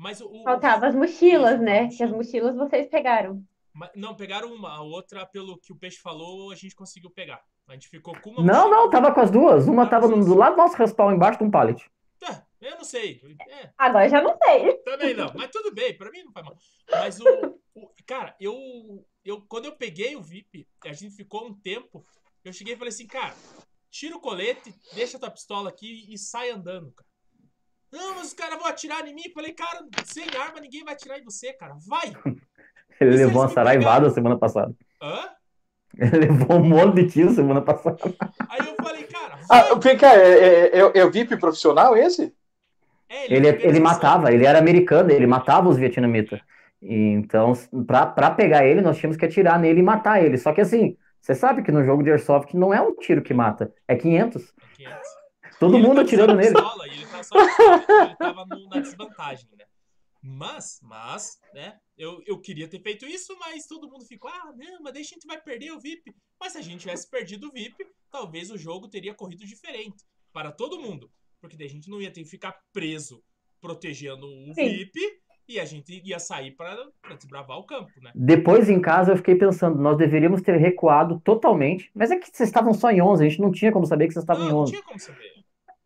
Mas o. Faltava as mochilas, Isso, né? Que as mochilas vocês pegaram. Ma- Não, pegaram uma. A outra, pelo que o Peixe falou, a gente conseguiu pegar. A gente ficou com uma Não, mochila. não, tava com as duas. Uma tava do lado do nosso respawn, embaixo de um pallet. É, eu não sei. É, Agora já não sei. também não. Mas tudo bem, pra mim não faz mal. Mas o. o- cara, eu, eu. Quando eu peguei o VIP, a gente ficou um tempo. Eu cheguei e falei assim, cara, tira o colete, deixa tua pistola aqui e sai andando, cara. Não, mas os caras vão atirar em mim. Eu falei, cara, sem arma ninguém vai atirar em você, cara. Vai! Ele E se levou uma saraivada semana passada. Hã? Ele levou um monte de tiro semana passada. Aí eu falei, cara, vai! Ah, vem cá, é, é, é, é o VIP profissional esse? É, Ele, é ele matava, ele era americano, ele matava os vietnamitas. Então, pra, pra pegar ele, nós tínhamos que atirar nele e matar ele. Só que assim, você sabe que no jogo de Airsoft não é um tiro que mata, é 500. É 500. Todo E ele mundo tá atirando nele. pistola, e ele tá só pistola, ele tava no- na desvantagem, né? Mas, mas, né? Eu, eu queria ter feito isso, mas todo mundo ficou, ah, não, mas daí a gente vai perder o VIP. Mas se a gente tivesse perdido o VIP, talvez o jogo teria corrido diferente para todo mundo. Porque daí a gente não ia ter que ficar preso protegendo o Sim. VIP e a gente ia sair para desbravar o campo, né? Depois em casa eu fiquei pensando, nós deveríamos ter recuado totalmente. Mas é que vocês estavam só em 11, a gente não tinha como saber que vocês estavam Não, em não 11. tinha como saber.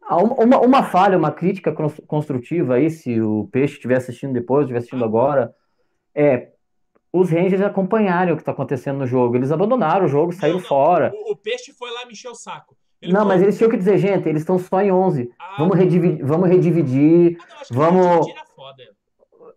Ah, Uma, uma, falha, uma crítica cons- construtiva aí, se o Peixe estiver assistindo depois, estiver assistindo agora, é os Rangers acompanharem o que está acontecendo no jogo. Eles abandonaram o jogo, saíram Não, não, fora. O, o peixe foi lá me encher o saco. Ele Não, falou, mas eles tinham que dizer, gente, eles estão só em 11. ah, Vamos redividir, vamos redividir, ah, não, vamos- foda.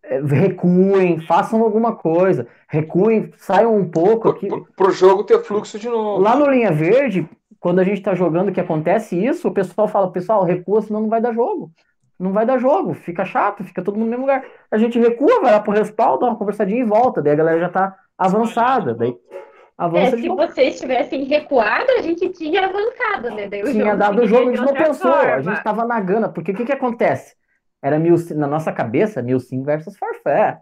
é, recuem, façam alguma coisa. Recuem, saiam um pouco aqui. Pro, pro jogo ter fluxo de novo. Lá no Linha Verde, quando a gente tá jogando que acontece isso, o pessoal fala, pessoal, recua, senão não vai dar jogo. Não vai dar jogo, fica chato, fica todo mundo no mesmo lugar. A gente recua, vai lá pro respaldo, dá uma conversadinha e volta. Daí a galera já tá avançada. Daí É, avança de se vocês tivessem recuado, a gente tinha avançado, né? Daí Tinha jogo dado o jogo, a gente não pensou, a forma. gente tava na gana, porque o que que acontece? Era Milsim, na nossa cabeça, Milsim versus Forfé.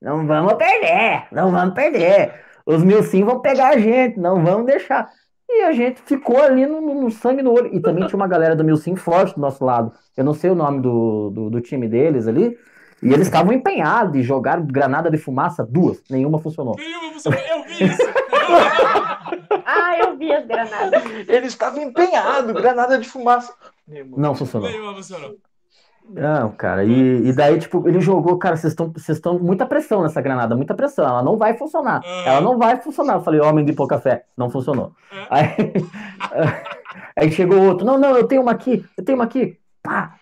Não vamos perder, não vamos perder. Os Milsim vão pegar a gente, não vamos deixar. E a gente ficou ali no, no- no sangue no olho. E também tinha uma galera do Milsim forte do nosso lado. Eu não sei o nome do, do, do time deles ali. E eles estavam empenhados e jogaram granada de fumaça, duas. Nenhuma funcionou. Nenhuma funcionou. Eu vi isso. Ah, eu vi as granadas. Ele estava empenhado, granada de fumaça. Não funcionou. Nenhuma funcionou. Não, cara, e, e daí, tipo, ele jogou, cara, vocês estão vocês estão muita pressão nessa granada, muita pressão, ela não vai funcionar, Ah. ela não vai funcionar. Eu falei, homem de pouca fé, não funcionou. É. Aí, aí chegou outro, não, não, eu tenho uma aqui, eu tenho uma aqui, pá,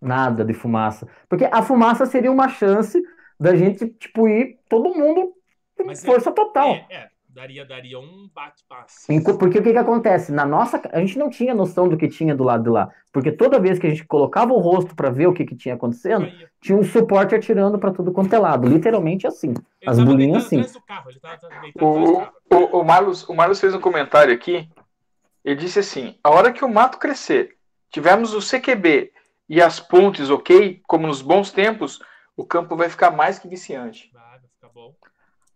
nada de fumaça, porque a fumaça seria uma chance da gente, tipo, ir todo mundo com Mas é- força total. É, é, daria, daria um bate-passe. Porque o que que acontece? Na nossa, a gente não tinha noção do que tinha do lado de lá. Porque toda vez que a gente colocava o rosto pra ver o que que tinha acontecendo, tinha um suporte atirando pra tudo quanto é lado. Literalmente assim. ele As bolinhas, deitado sim. atrás do carro, ele tava deitado atrás do O, o, o, Marlos, o Marlos fez um comentário aqui. Ele disse assim: a hora que o mato crescer, tivermos o CQB e as pontes ok, como nos bons tempos, o campo vai ficar mais que viciante. Vai, vai ficar bom.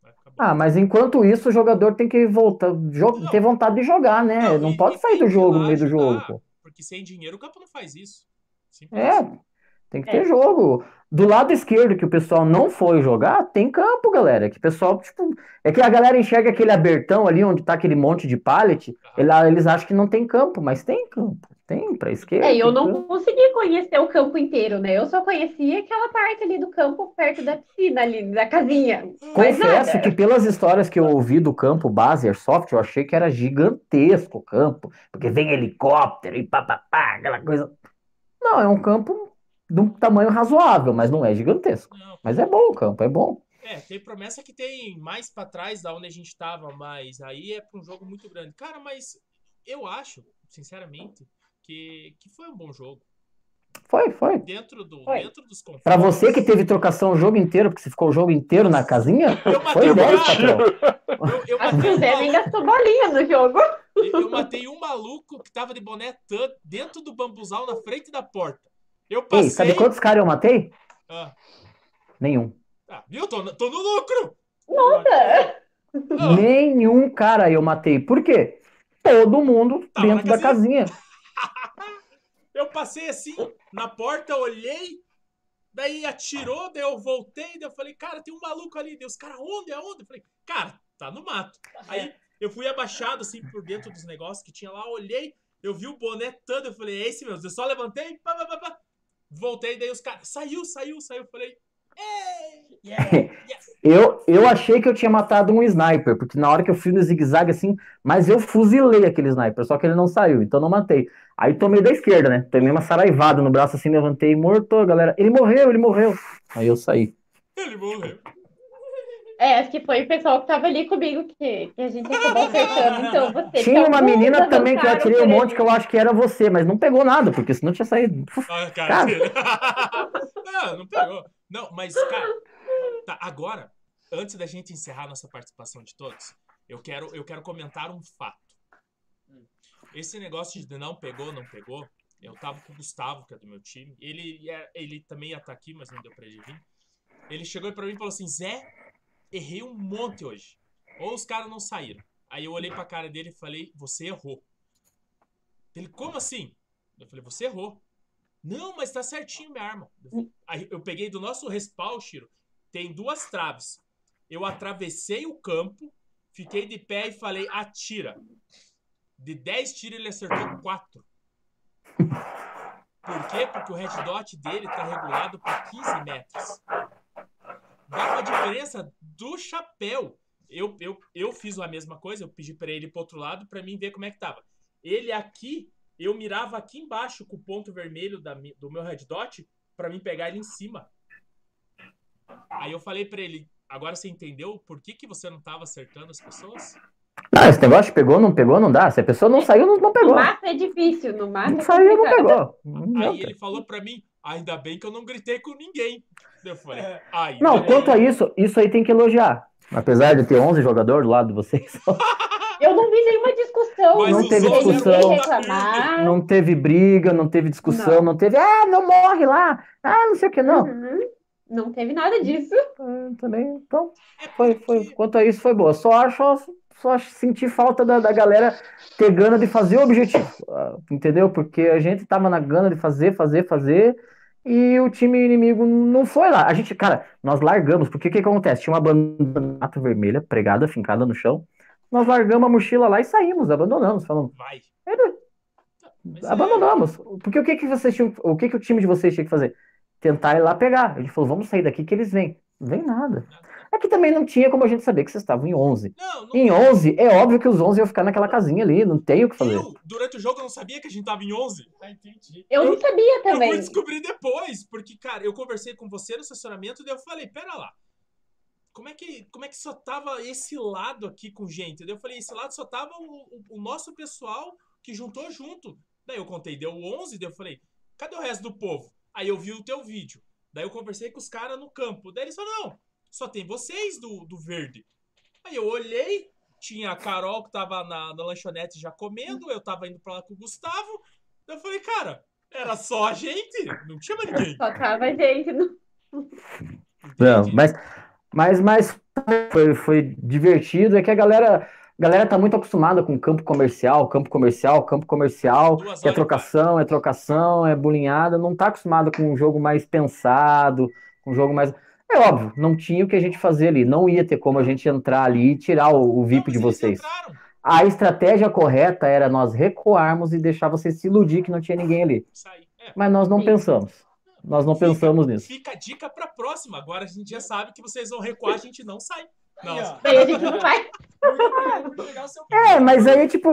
Vai ficar bom. Ah, mas enquanto isso, o jogador tem que voltar, jo- Não. ter vontade de jogar, né? Não, Não, e- pode sair do jogo no meio do jogo, pô. Porque sem dinheiro o campo não faz isso. Simples É, assim. tem que É. ter jogo. Do lado esquerdo, que o pessoal não foi jogar, tem campo, galera. Que o pessoal, tipo. É que a galera enxerga aquele abertão ali onde tá aquele monte de pallet. ele- Eles acham que não tem campo, mas tem campo. Tem pra esquerda. É, eu não consegui conhecer o campo inteiro, né? Eu só conhecia aquela parte ali do campo perto da piscina ali, da casinha. Mas Confesso nada. que pelas histórias que eu ouvi do campo base Airsoft, eu achei que era gigantesco o campo, porque vem helicóptero e papapá, aquela coisa. Não, é um campo de um tamanho razoável, mas não é gigantesco. Não, Mas é bom o campo, é bom. É, tem promessa que tem mais pra trás da onde a gente tava, mas aí é pra um jogo muito grande. Cara, mas eu acho, sinceramente, que, que foi um bom jogo. Foi, foi. Dentro, do, Foi. dentro dos confrontos. Pra você que teve trocação o jogo inteiro, porque você ficou o jogo inteiro na casinha, Eu foi matei, um 10, maluco, patrão. eu, eu Acho que matei o um maluco, gastou bolinha no jogo. eu matei um maluco que tava de boné tan dentro do bambuzal na frente da porta. Eu Ei, passei. sabe quantos caras eu matei? Ah, Nenhum. ah, viu? Tô, no- tô no lucro! Nossa! Nenhum cara eu matei. Por quê? Todo mundo Tava dentro da casinha. Eu passei assim, na porta, olhei, daí atirou, daí eu voltei, daí eu falei, cara, tem um maluco ali. Os caras, onde? Aonde? Eu falei, cara, tá no mato. Aí eu fui abaixado assim por dentro dos negócios que tinha lá, olhei, eu vi o boné todo, eu falei, é esse mesmo. Eu só levantei, pá, pá, pá, pá. voltei, daí os caras, saiu, saiu, saiu. Eu falei, ei, Yeah. yes. Eu, eu achei que eu tinha matado um sniper, porque na hora que eu fui no zigue-zague assim, mas eu fuzilei aquele sniper, só que ele não saiu, então não matei. Aí tomei da esquerda, né? Tomei uma saraivada no braço assim, levantei, morto, galera. Ele morreu, ele morreu. Aí eu saí. Ele morreu. É, acho que foi o pessoal que tava ali comigo que, que a gente acabou acertando. Então, você. Tinha que uma menina também que eu atirei um monte que eu acho que era você, mas não pegou nada, porque senão tinha saído. Ah, cara, Cara. não, não pegou. Não, mas, cara, tá, agora, antes da gente encerrar nossa participação de todos, eu quero, eu quero comentar um fato. Esse negócio de não pegou, não pegou, eu tava com o Gustavo, que é do meu time. Ele, ia- ele também ia estar aqui, mas não deu pra ele vir. Ele chegou pra mim e falou assim: Zé, errei um monte hoje. Ou os caras não saíram. Aí eu olhei pra cara dele e falei: Você errou. Ele, como assim? Eu falei: Você errou. Não, mas tá certinho minha arma. Eu peguei do nosso respawn, Shiro, tem duas traves. Eu atravessei o campo, fiquei de pé e falei, atira. De 10 tiros ele acertou 4. Por quê? Porque o red dot dele tá regulado por 15 metros. Dá uma diferença do chapéu. Eu, eu, eu fiz a mesma coisa, eu pedi pra ele ir pro outro lado pra mim ver como é que tava. Ele aqui, eu mirava aqui embaixo com o ponto vermelho da do meu red dot pra mim pegar ele em cima. Aí eu falei pra ele, agora você entendeu por que, que você não tava acertando as pessoas? Não, esse negócio de pegou, não pegou, não dá. Se a pessoa não saiu, não, não No pegou. mato é difícil, no mato Não é saiu, não pegou. Não Aí ele falou pra mim, ainda bem que eu não gritei com ninguém. Eu falei, aí. Não, quanto a isso, isso aí tem que elogiar. Apesar de ter 11 jogadores do lado de vocês, Eu não vi nenhuma discussão. Mas Não teve discussão. reclamar. não teve briga, não teve discussão, Não. não teve, ah, não morre lá, ah, não sei o que, não. Uhum. Não teve nada disso. Ah, também, então, foi, foi, quanto a isso, foi boa. Só acho, só acho- senti falta da, da galera ter gana de fazer o objetivo, ah, entendeu? Porque a gente tava na gana de fazer, fazer, fazer, e o time inimigo não foi lá. A gente, cara, nós largamos, porque o que que acontece? Tinha uma bandeira vermelha pregada, fincada no chão, nós largamos a mochila lá e saímos, abandonamos, falando, Vai. É- Abandonamos. Porque o que que vocês tinham, o que que o time de vocês tinha que fazer? Tentar ir lá pegar. Ele falou, vamos sair daqui que eles vêm. Não vem nada. É que também não tinha como a gente saber que vocês estavam em 11. Não, não. Em 11, é óbvio que os 11 iam ficar naquela casinha ali, não tem o que fazer. Eu, durante o jogo, eu não sabia que a gente tava em 11. Ah, entendi. Eu não sabia Eu também. fui descobrir depois, porque, cara, eu conversei com você no estacionamento e eu falei, pera lá. Como é, que, como é que só tava esse lado aqui com gente? Eu falei, esse lado só tava o, o- o nosso pessoal que juntou junto. Daí eu contei, deu 11, daí eu falei, cadê o resto do povo? Aí eu vi o teu vídeo. Daí eu conversei com os caras no campo. Daí eles falaram, não, só tem vocês do, do verde. Aí eu olhei, tinha a Carol que tava na, na lanchonete já comendo, eu tava indo pra lá com o Gustavo. Daí eu falei, cara, era só a gente? Não tinha mais ninguém. Só tava gente. no- Não, Entendi. mas, mas, mas foi, foi divertido. É que a galera, a galera tá muito acostumada com campo comercial, campo comercial, campo comercial. É trocação, é trocação, é bulinhada. Não tá acostumada com um jogo mais pensado, com um jogo mais. É óbvio, não tinha o que a gente fazer ali. Não ia ter como a gente entrar ali e tirar o, o VIP de Não, eles vocês. A estratégia correta era nós recuarmos e deixar vocês se iludir que não tinha ninguém ali. É. Mas nós não pensamos. Nós não Fica- pensamos nisso. Fica a dica pra próxima. Agora a gente já sabe que vocês vão recuar, a gente não sai. Daí a gente não vai. É, mas aí, tipo,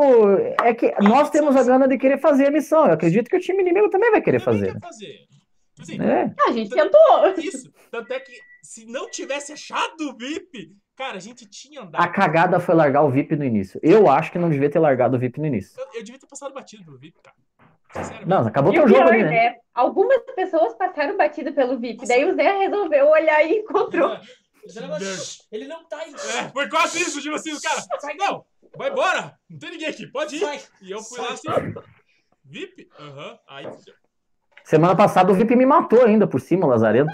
é que nós temos a gana de querer fazer a missão. Eu acredito que o time inimigo também vai querer Também fazer. quer fazer. Assim, né? A gente tentou. Isso. Tanto é que se não tivesse achado o VIP, cara, a gente tinha A andado. cagada foi largar o VIP no início. Eu acho que não devia ter largado o VIP no início. Eu, eu devia ter passado batido pelo VIP, cara. Não, acabou E teu o jogo pior, ali, né? né? Algumas pessoas passaram batido pelo VIP. Daí o Zé resolveu olhar e encontrou. Ele não tá aí. É, foi quase isso, tipo assim, o cara. Sai Não, vai embora. Não tem ninguém aqui, pode ir. Sai. E eu fui Sai. lá assim. VIP? Aham. Aí fudeu. Semana passada o VIP me matou ainda por cima, o Lazarento.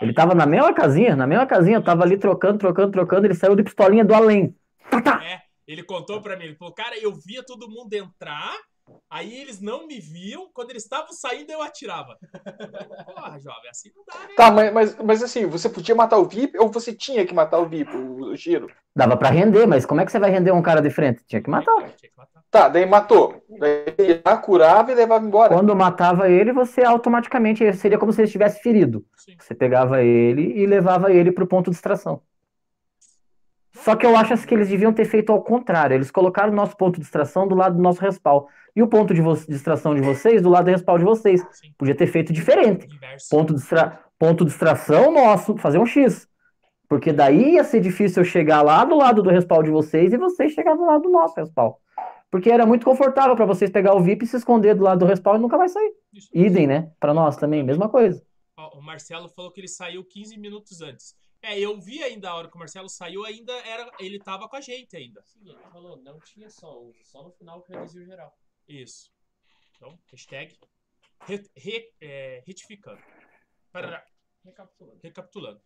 Ele tava na mesma casinha, na mesma casinha, eu tava ali trocando, trocando, trocando, ele saiu de pistolinha do além. tá, tá. É, ele contou pra mim, ele falou, cara, eu via todo mundo entrar, aí eles não me viam, quando eles estavam saindo eu atirava. Porra, jovem, assim não dá, né? Tá, mas, mas, mas assim, você podia matar o VIP ou você tinha que matar o VIP, o, o Giro? Dava pra render, mas como é que você vai render um cara de frente? Tinha que matar. Tinha que matar. Tá, daí matou. Daí ele ia, curava e levava embora. Quando matava ele, você automaticamente seria como se ele estivesse ferido. Sim. Você pegava ele e levava ele pro ponto de extração. Só que eu acho que eles deviam ter feito ao contrário. Eles colocaram o nosso ponto de extração do lado do nosso respawn. E o ponto de, vo- de extração de vocês do lado do respawn de vocês. Sim. Podia ter feito diferente. Inverso. Ponto de, ponto de extração nosso, fazer um X. Porque daí ia ser difícil eu chegar lá do lado do respawn de vocês e vocês chegar do lado do nosso respawn. Porque era muito confortável pra vocês pegar o VIP e se esconder do lado do respawn e nunca vai sair. Isso. Idem, né? Pra nós também, mesma coisa. Ó, o Marcelo falou que ele saiu 15 minutos antes. É, eu vi ainda a hora que o Marcelo saiu, ainda era. Ele tava com a gente ainda. Sim, ele falou, não tinha só 11, só no final que reduziu geral. Isso. Então, hashtag re- re- é, retificando. Parará, Recapitulando. recapitulando.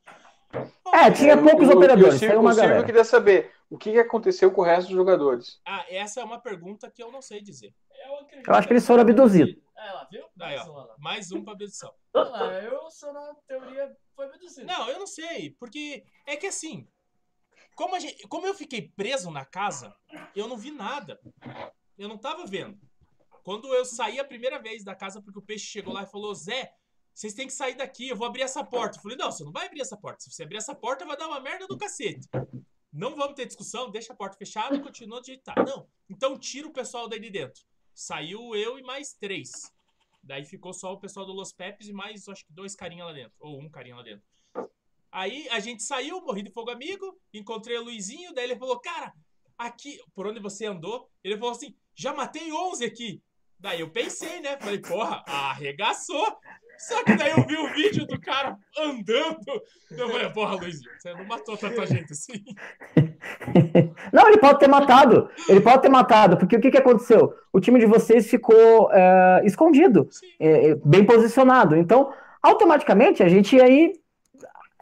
É, tinha poucos o- operadores, E Silvio, saiu uma galera. queria saber o que aconteceu com o resto dos jogadores. Ah, essa é uma pergunta que eu não sei dizer. Eu, Eu acho que eles foram abduzidos. É, lá, viu? Aí, Mais ó. Mais um pra abdução. Lá, eu sou na teoria foi abduzido. Não, eu não sei, porque é que assim, como, a gente- como eu fiquei preso na casa, eu não vi nada. Eu não tava vendo. Quando eu saí a primeira vez da casa, porque o peixe chegou lá e falou, Zé, vocês têm que sair daqui, eu vou abrir essa porta. Eu falei, não, você não vai abrir essa porta. Se você abrir essa porta, vai dar uma merda do cacete. Não vamos ter discussão, deixa a porta fechada e continua do tá. Não, então tira o pessoal daí de dentro. Saiu eu e mais três. Daí ficou só o pessoal do Los Pepes e mais, acho que dois carinha lá dentro. Ou um carinha lá dentro. Aí a gente saiu, morri de fogo amigo, encontrei o Luizinho, daí ele falou, cara, aqui, por onde você andou, ele falou assim, já matei 11 aqui. Daí eu pensei, né? Falei, porra, arregaçou. Só que daí eu vi o vídeo do cara andando. Eu falei, porra, Luizinho, você não matou tanta gente assim. Não, ele pode ter matado. Ele pode ter matado, porque o que, que aconteceu? O time de vocês ficou é, escondido, é, é, bem posicionado. Então, automaticamente, a gente ia ir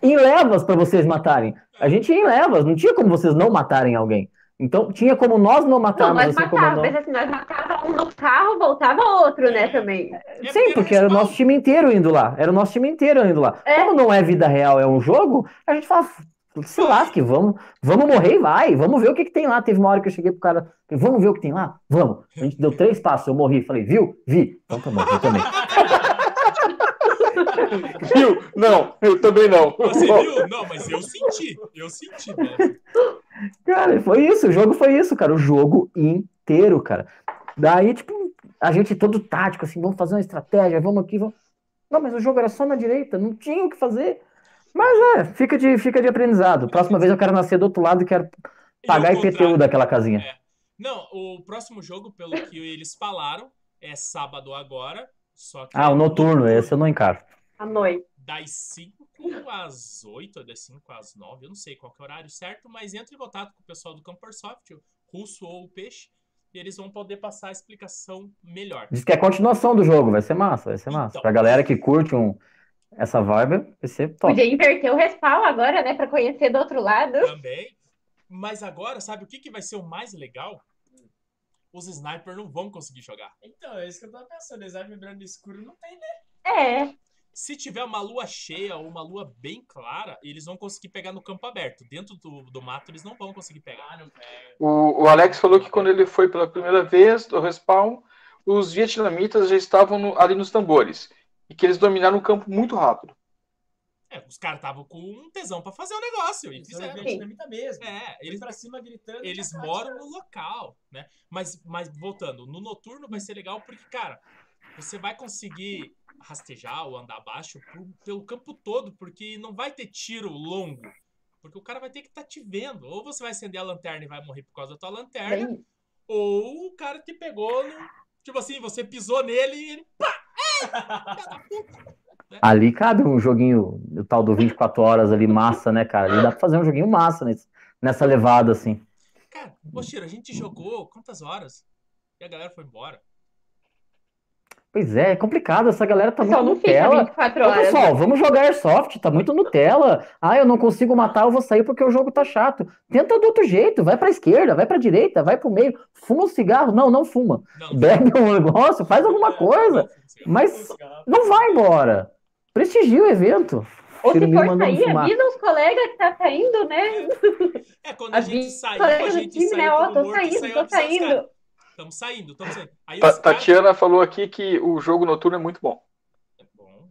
em levas para vocês matarem. A gente ia em levas, não tinha como vocês não matarem alguém. Então, tinha como nós não Não, matarmos, nós assim matávamos, não. mas assim, nós matávamos um no carro, voltava outro, né, É. também. É Sim, porque era o nosso time inteiro indo lá. Era o nosso time inteiro indo lá. É. Como não é vida real, é um jogo, a gente fala, se lasque, vamos, vamos morrer e vai. Vamos ver o que, que tem lá. Teve uma hora que eu cheguei pro cara, vamos ver o que tem lá? Vamos. A gente deu três passos, eu morri. Falei, viu? Vi. Então tá bom, eu também. Viu? Não, eu também não. Você viu? Não, mas eu senti. Eu senti, mano. Cara, foi isso. O jogo foi isso, cara. O jogo inteiro, cara. Daí, tipo, a gente todo tático, assim, vamos fazer uma estratégia, vamos aqui, vamos. Não, mas o jogo era só na direita, não tinha o que fazer. Mas é, fica de, fica de aprendizado. Próxima vez eu quero nascer do outro lado e quero pagar E IPTU contrário. daquela casinha. É. Não, o próximo jogo, pelo que eles falaram, é sábado agora. Só que Ah, é o noturno, esse eu não encaro. À noite. Das 5 às 8, ou das 5 às 9, eu não sei qual que é o horário certo, mas entre em contato com o pessoal do Campersoft, o Russo ou o Peixe, e eles vão poder passar a explicação melhor. Diz que é a continuação do jogo, vai ser massa, vai ser massa. Então. Pra galera que curte um, essa vibe, vai ser top. Podia inverter o respawn agora, né, pra conhecer do outro lado. Também. Mas agora, sabe o que, que vai ser o mais legal? Os snipers não vão conseguir jogar. Então, é isso que eu tava pensando. Eles vibrando escuro não tem, né? É, Se tiver uma lua cheia ou uma lua bem clara, eles vão conseguir pegar no campo aberto. Dentro do, do mato, eles não vão conseguir pegar. Ah. O, o Alex falou que quando ele foi pela primeira vez do respawn, os vietnamitas já estavam no- ali nos tambores. E que eles dominaram o campo muito rápido. É, os caras estavam com um tesão pra fazer o negócio e fizeram. vietnamita mesmo. É, Eles eles, pra cima gritando. eles moram no local, né? Mas, mas voltando, no noturno vai ser legal porque, cara, você vai conseguir rastejar ou andar abaixo pelo campo todo, porque não vai ter tiro longo. Porque o cara vai ter que estar te vendo. Ou você vai acender a lanterna e vai morrer por causa da tua lanterna, bem, ou o cara te pegou no. Tipo assim, você pisou nele e ele. Ali cabe um joguinho, o tal do 24 horas ali, massa, né, cara? Ali dá pra fazer um joguinho massa nesse- nessa levada, assim. Cara, Chiro, a gente jogou quantas horas? E a galera foi embora. Pois é, é complicado, essa galera tá Pessoal, muito não fica Nutella. 24 Ô, horas. pessoal, vamos jogar Airsoft, tá muito Nutella. Ah, eu não consigo matar, eu vou sair porque o jogo tá chato. Tenta do outro jeito, vai pra esquerda, vai pra direita, vai pro meio. Fuma um cigarro? Não, não fuma. Não, não Bebe um negócio, faz alguma coisa. Mas não vai embora. Prestigia o evento. Ou se for sair, fumar. avisa os colegas que tá saindo, né? É, quando a gente Avisa os saiu, a colegas do gente time, saiu né? Ó, tô morto, saindo, saiu tô saindo. Estamos saindo, estamos saindo. Aí Ta- os caras- Tatiana falou aqui que o jogo noturno é muito bom. Bom,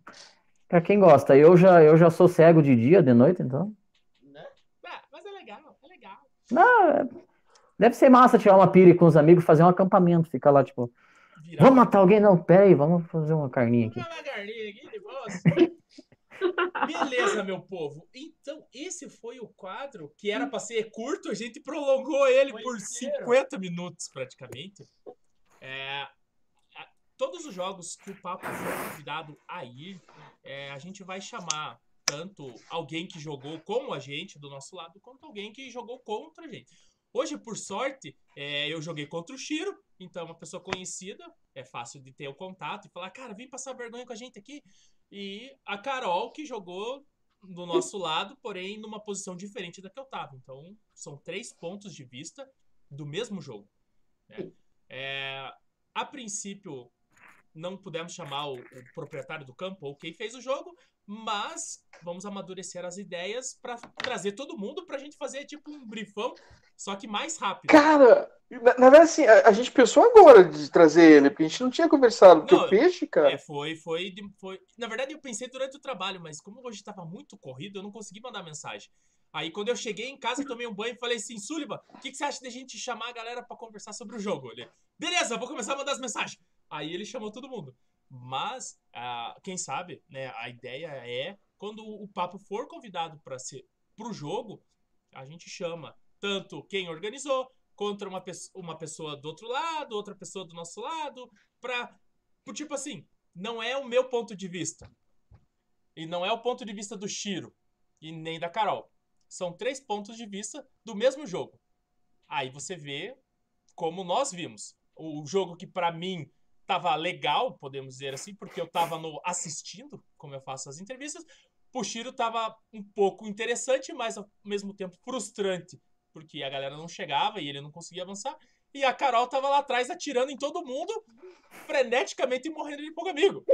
Pra quem gosta, eu já, eu já sou cego de dia, de noite, então. Né? ah, mas é legal, é legal. Não, é- deve ser massa tirar uma pira com os amigos, fazer um acampamento, ficar lá, tipo, Virar vamos matar alguém? Não, pera aí, vamos fazer uma carninha aqui. uma galinha aqui de. Beleza, meu povo. Então, esse foi o quadro que era pra ser curto, a gente prolongou ele Foi por inteiro. 50 minutos, praticamente. É, todos os jogos que o Papo for convidado a ir, é, a gente vai chamar tanto alguém que jogou com a gente do nosso lado, quanto alguém que jogou contra a gente. Hoje, por sorte, é, eu joguei contra o Shiro, então é uma pessoa conhecida, é fácil de ter o contato e falar, cara, vem passar vergonha com a gente aqui. E a Carol, que jogou do nosso lado, porém numa posição diferente da que eu tava. Então, são três pontos de vista do mesmo jogo. né? É, a princípio, não pudemos chamar o, o proprietário do campo ou quem fez o jogo, mas vamos amadurecer as ideias para trazer todo mundo pra gente fazer tipo um brifão, só que mais rápido. Cara, na, na verdade, assim, a, a gente pensou agora de trazer ele, porque a gente não tinha conversado. Porque Não, o peixe, cara. É, foi, foi, foi. Na verdade, eu pensei durante o trabalho, mas como hoje estava muito corrido, eu não consegui mandar mensagem. Aí, quando eu cheguei em casa, tomei um banho e falei assim: Sullivan, o que, que você acha de a gente chamar a galera pra conversar sobre o jogo? Ele, beleza, vou começar a mandar as mensagens. Aí ele chamou todo mundo. Mas, ah, quem sabe, né, a ideia é, quando o papo for convidado para ser pro jogo, a gente chama tanto quem organizou, contra uma, pesso- uma pessoa do outro lado, outra pessoa do nosso lado, por Tipo assim, não é o meu ponto de vista. E não é o ponto de vista do Shiro. E nem da Carol. São três pontos de vista do mesmo jogo. Aí você vê como nós vimos. O jogo que pra mim tava legal, podemos dizer assim, porque eu tava no assistindo, como eu faço as entrevistas. Pro Shiro tava um pouco interessante, mas ao mesmo tempo frustrante, porque a galera não chegava e ele não conseguia avançar. E a Carol tava lá atrás atirando em todo mundo, freneticamente e morrendo de pouco amigo.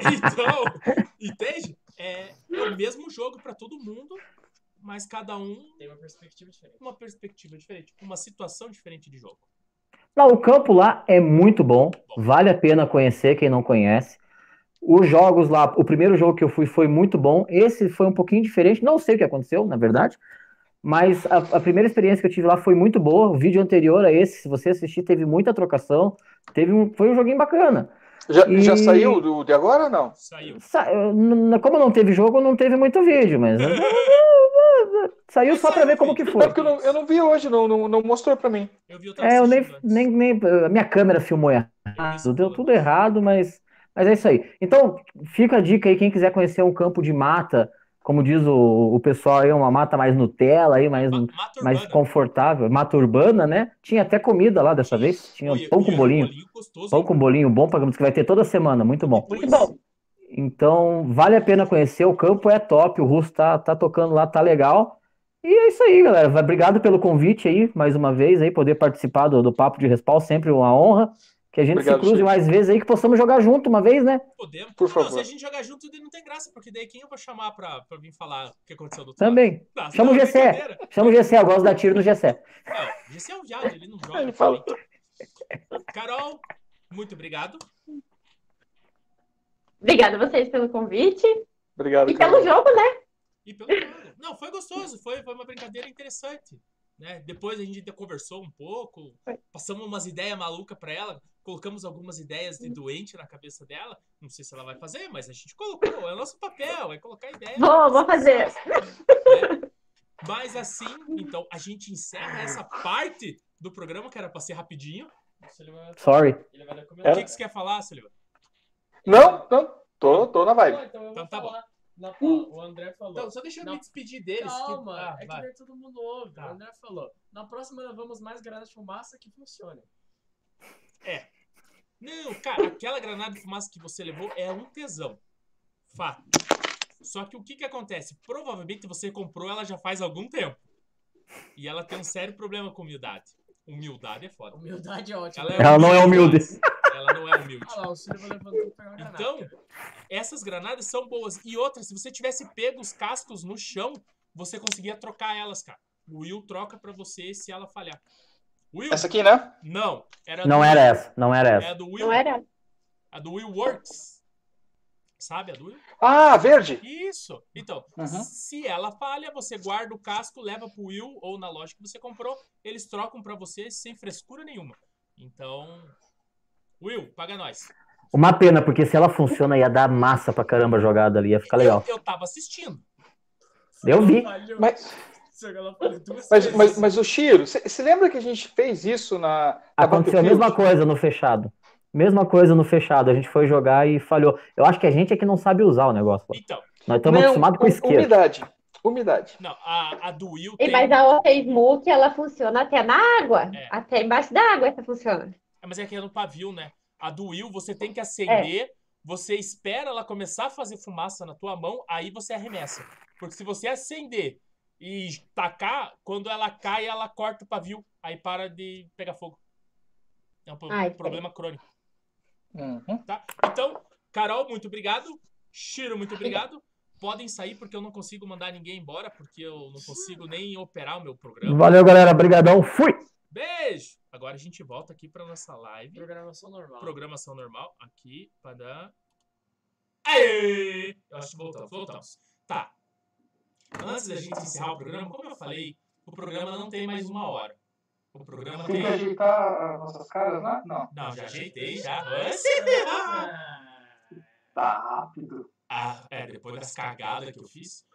Então, entende? É, é o mesmo jogo pra todo mundo, mas cada um Tem uma perspectiva diferente. uma perspectiva diferente, uma situação diferente de jogo. Não, o campo lá é muito bom, vale a pena conhecer quem não conhece. Os jogos lá, o primeiro jogo que eu fui foi muito bom, esse foi um pouquinho diferente, não sei o que aconteceu, na verdade, mas a, a primeira experiência que eu tive lá foi muito boa. O vídeo anterior a esse, se você assistir, teve muita trocação, teve um, foi um joguinho bacana. Já, E- já saiu do, de agora ou não? Saiu. Sa- Como não teve jogo, não teve muito vídeo, mas saiu só pra ver como que É foi. porque eu não, eu não vi hoje, não, não, não mostrou pra mim. Eu vi, eu É, eu nem, nem, nem. A minha câmera filmou errado, deu tudo. tudo errado, mas, mas é isso aí. Então, fica a dica aí, quem quiser conhecer um campo de mata, como diz o, o pessoal aí, uma mata mais Nutella aí, mais, Ma- Mata mais Urbana. confortável, mata urbana, né? Tinha até comida lá dessa vez, tinha Oi, pão com um bolinho. gostoso, Pão hein? com bolinho bom, pagamos que vai ter toda semana, muito bom. Depois- Então, vale a pena conhecer, o campo é top, o Russo tá, tá tocando lá, tá legal. E é isso aí, galera. Vai- Obrigado pelo convite aí, mais uma vez, aí, poder participar do, do Papo de Respawn, sempre uma honra. Que a gente Obrigado, se cruze Chico. mais vezes aí, que possamos jogar junto uma vez, né? Podemos. Por Não, favor. se a gente jogar junto, não tem graça, porque daí quem eu vou chamar pra, pra vir falar o que aconteceu do outro? Também. Tá, Chama o Gessé. Chama o Gessé, eu gosto da tiro no Gessé. Não, esse é um viado, ele não joga. Ele fala. Carol, muito obrigado. Obrigada a vocês pelo convite Obrigado, e pelo cara. jogo, né? E pelo jogo. Não, foi gostoso, foi, foi uma brincadeira interessante. Né? Depois a gente conversou um pouco, passamos umas ideias malucas pra ela, colocamos algumas ideias de doente na cabeça dela. Não sei se ela vai fazer, mas a gente colocou, é o nosso papel, é colocar ideias. Vou, vou fazer. né? Mas assim, então a gente encerra essa parte do programa que era pra ser rapidinho. Sorry. Ele vai dar O que, que você quer falar, Silvio? Não, não. Tô, tô na vibe. então Então tá bom. Na- o André falou. Então, só deixa eu Não. me despedir deles. que- Calma, Ah, é que vai. nem todo mundo ouve. Tá. O André falou. Na próxima nós vamos mais granadas de fumaça que funcione. Não, cara, aquela granada de fumaça que você levou é um tesão. Fato. Só que o que que acontece? Provavelmente você comprou ela já faz algum tempo. E ela tem um sério problema com humildade. Humildade é foda. Humildade é ótima. Ela não é humilde. Ela não é humilde. Olha lá, o Silva levantou pra pegar a granada. Então, essas granadas são boas. E outra, se você tivesse pego os cascos no chão, você conseguia trocar elas, cara. O Will troca pra você se ela falhar. Will? Essa aqui, né? Não. Era Não do- era essa, não era É essa. a do Will. Não era? A do Will Works. Sabe a do Will? Ah, verde. Isso. Então, Uhum. se ela falha, você guarda o casco, leva pro Will ou na loja que você comprou, eles trocam pra você sem frescura nenhuma. Então, Will, paga nós. Uma pena, porque se ela funciona, ia dar massa pra caramba a jogada ali, ia ficar legal. Eu, eu tava assistindo. Eu vi. Falhou. Duas mas, vezes. mas, mas o Chiro, você lembra que a gente fez isso na. na Aconteceu a mesma coisa no fechado. Mesma coisa no fechado. A gente foi jogar e falhou. Eu acho que a gente é que não sabe usar o negócio. lá. Então, Nós estamos acostumados com isqueiro. Umidade. Umidade. não, a, a do Will tem... mas a outra Smoke, ela funciona até na água. É. Até embaixo da água essa funciona. É, mas é que é no pavio, né? A do Will, você tem que acender, É. você espera ela começar a fazer fumaça na tua mão, aí você arremessa. Porque se você acender e tacar, quando ela cai, ela corta o pavio, aí para de pegar fogo. É um Ai, problema crônico, Uhum. tá? Então, Carol, muito obrigado. Shiro, muito obrigado. Podem sair porque eu não consigo mandar ninguém embora, porque eu não consigo nem operar o meu programa. Valeu, galera. Brigadão. Fui! Beijo! Agora a gente volta aqui para nossa live. Programação normal. Programação normal aqui para. Aê! Eu acho que voltamos, voltamos. Tá. Antes da gente encerrar o programa, como eu falei, o programa não tem mais uma hora. O programa Tem tem. que ajeitar as nossas caras, né? Não. Não, já ajeitei, já. Ah, Tá rápido. Ah, é, depois das cagadas que eu fiz.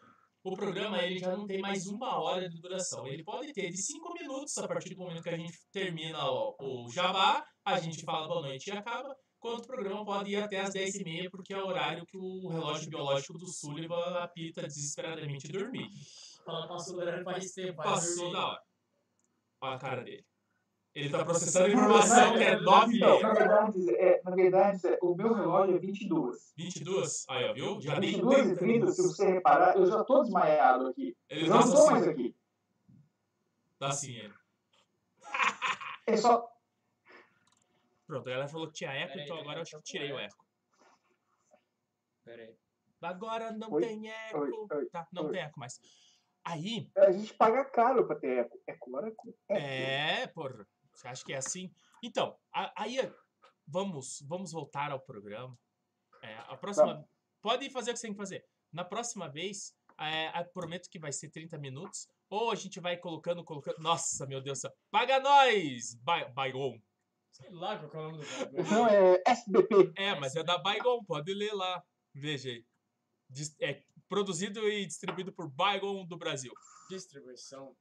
O programa ele já não tem mais uma hora de duração. Ele pode ter de cinco minutos a partir do momento que a gente termina o, o jabá, a gente fala boa noite e acaba. Quanto o programa pode ir até as 10h30, porque é o horário que o relógio biológico do Sullivan apita desesperadamente dormir. Ela passou do horário faz tempo. vai Passou dormir. da hora. Olha a cara dele. Ele tá processando informação que é 9 Não, h na verdade, é, na verdade é, o meu relógio é 22. 22. Aí, ó, viu? Já nem 22 e 30, se você reparar, eu já tô desmaiado aqui. Ele Eu tá não tô mais assim. aqui. Tá assim, ele. É só. Pronto, ela falou que tinha eco, Peraí, então peraí, agora eu acho tô que tirei o eco. Pera aí. Agora não Oi? tem eco. Oi, oi, tá, não oi. tem eco mais. Aí, A gente paga caro pra ter eco. Eco, hora eco. eco. é, porra. Você acha que é assim? Então, a- aí vamos, vamos voltar ao programa. É, a próxima. Pode fazer o que você tem que fazer. Na próxima vez, é, eu prometo que vai ser 30 minutos. Ou a gente vai colocando, colocando. Nossa, meu Deus do céu. Paga nós! Baigon. Sei lá qual que é o nome do bagulho. Então é SBP. É, mas é da Baigon, pode ler lá. Veja aí. É produzido e distribuído por Baigon do Brasil. Distribuição.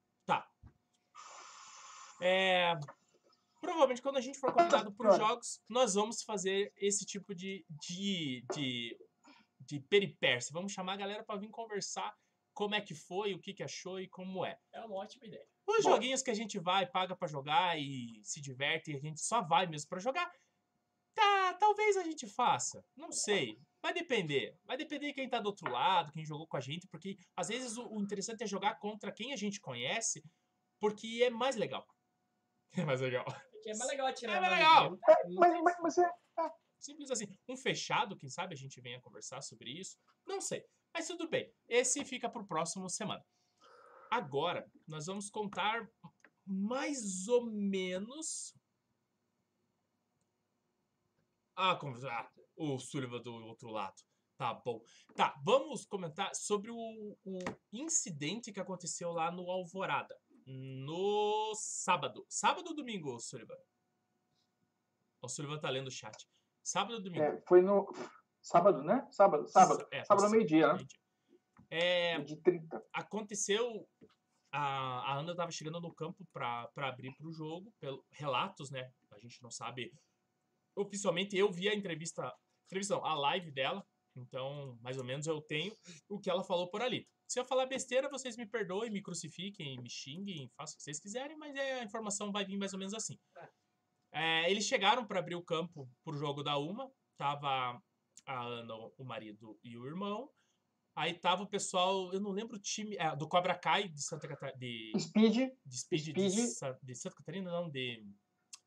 É, provavelmente quando a gente for convidado para os jogos, nós vamos fazer esse tipo de, de, de, de peripécia. Vamos chamar a galera para vir conversar como é que foi, o que, que achou e como é. É uma ótima ideia. Os Bom. joguinhos que a gente vai, paga pra jogar e se diverte e a gente só vai mesmo pra jogar, tá, talvez a gente faça. Não sei. Vai depender. Vai depender de quem tá do outro lado, quem jogou com a gente, porque às vezes o, o interessante é jogar contra quem a gente conhece, porque é mais legal. É mais legal. Porque é mais legal tirar É mais legal. review. Não Mas, mas, mas é. Simples assim. Um fechado, quem sabe a gente venha conversar sobre isso. Não sei. Mas tudo bem. Esse fica pro próximo semana. Agora, nós vamos contar mais ou menos. Ah, como. Ah, o Sullivan do outro lado. Tá bom. Tá, vamos comentar sobre o, o incidente que aconteceu lá no Alvorada. No sábado. Sábado ou domingo, Sullivan? O Sullivan tá lendo o chat. Sábado ou domingo? é, foi no. Sábado, né? Sábado, sábado. É, sábado meio-dia, né? meio-dia. É, De 30. aconteceu. A, a Ana estava chegando no campo para abrir para o jogo, pelo relatos, né? A gente não sabe oficialmente. Eu vi a entrevista, entrevista não, a live dela, então mais ou menos eu tenho o que ela falou por ali. Se eu falar besteira, vocês me perdoem, me crucifiquem, me xinguem, façam o que vocês quiserem, mas é, a informação vai vir mais ou menos assim. É, eles chegaram para abrir o campo pro jogo da Uma. Tava a Ana, o marido e o irmão. Aí tava o pessoal, eu não lembro o time, é, do Cobra Kai de Santa Catarina, de, Speed, de Speed, De, Speed. Sa- de Santa Catarina, não, de,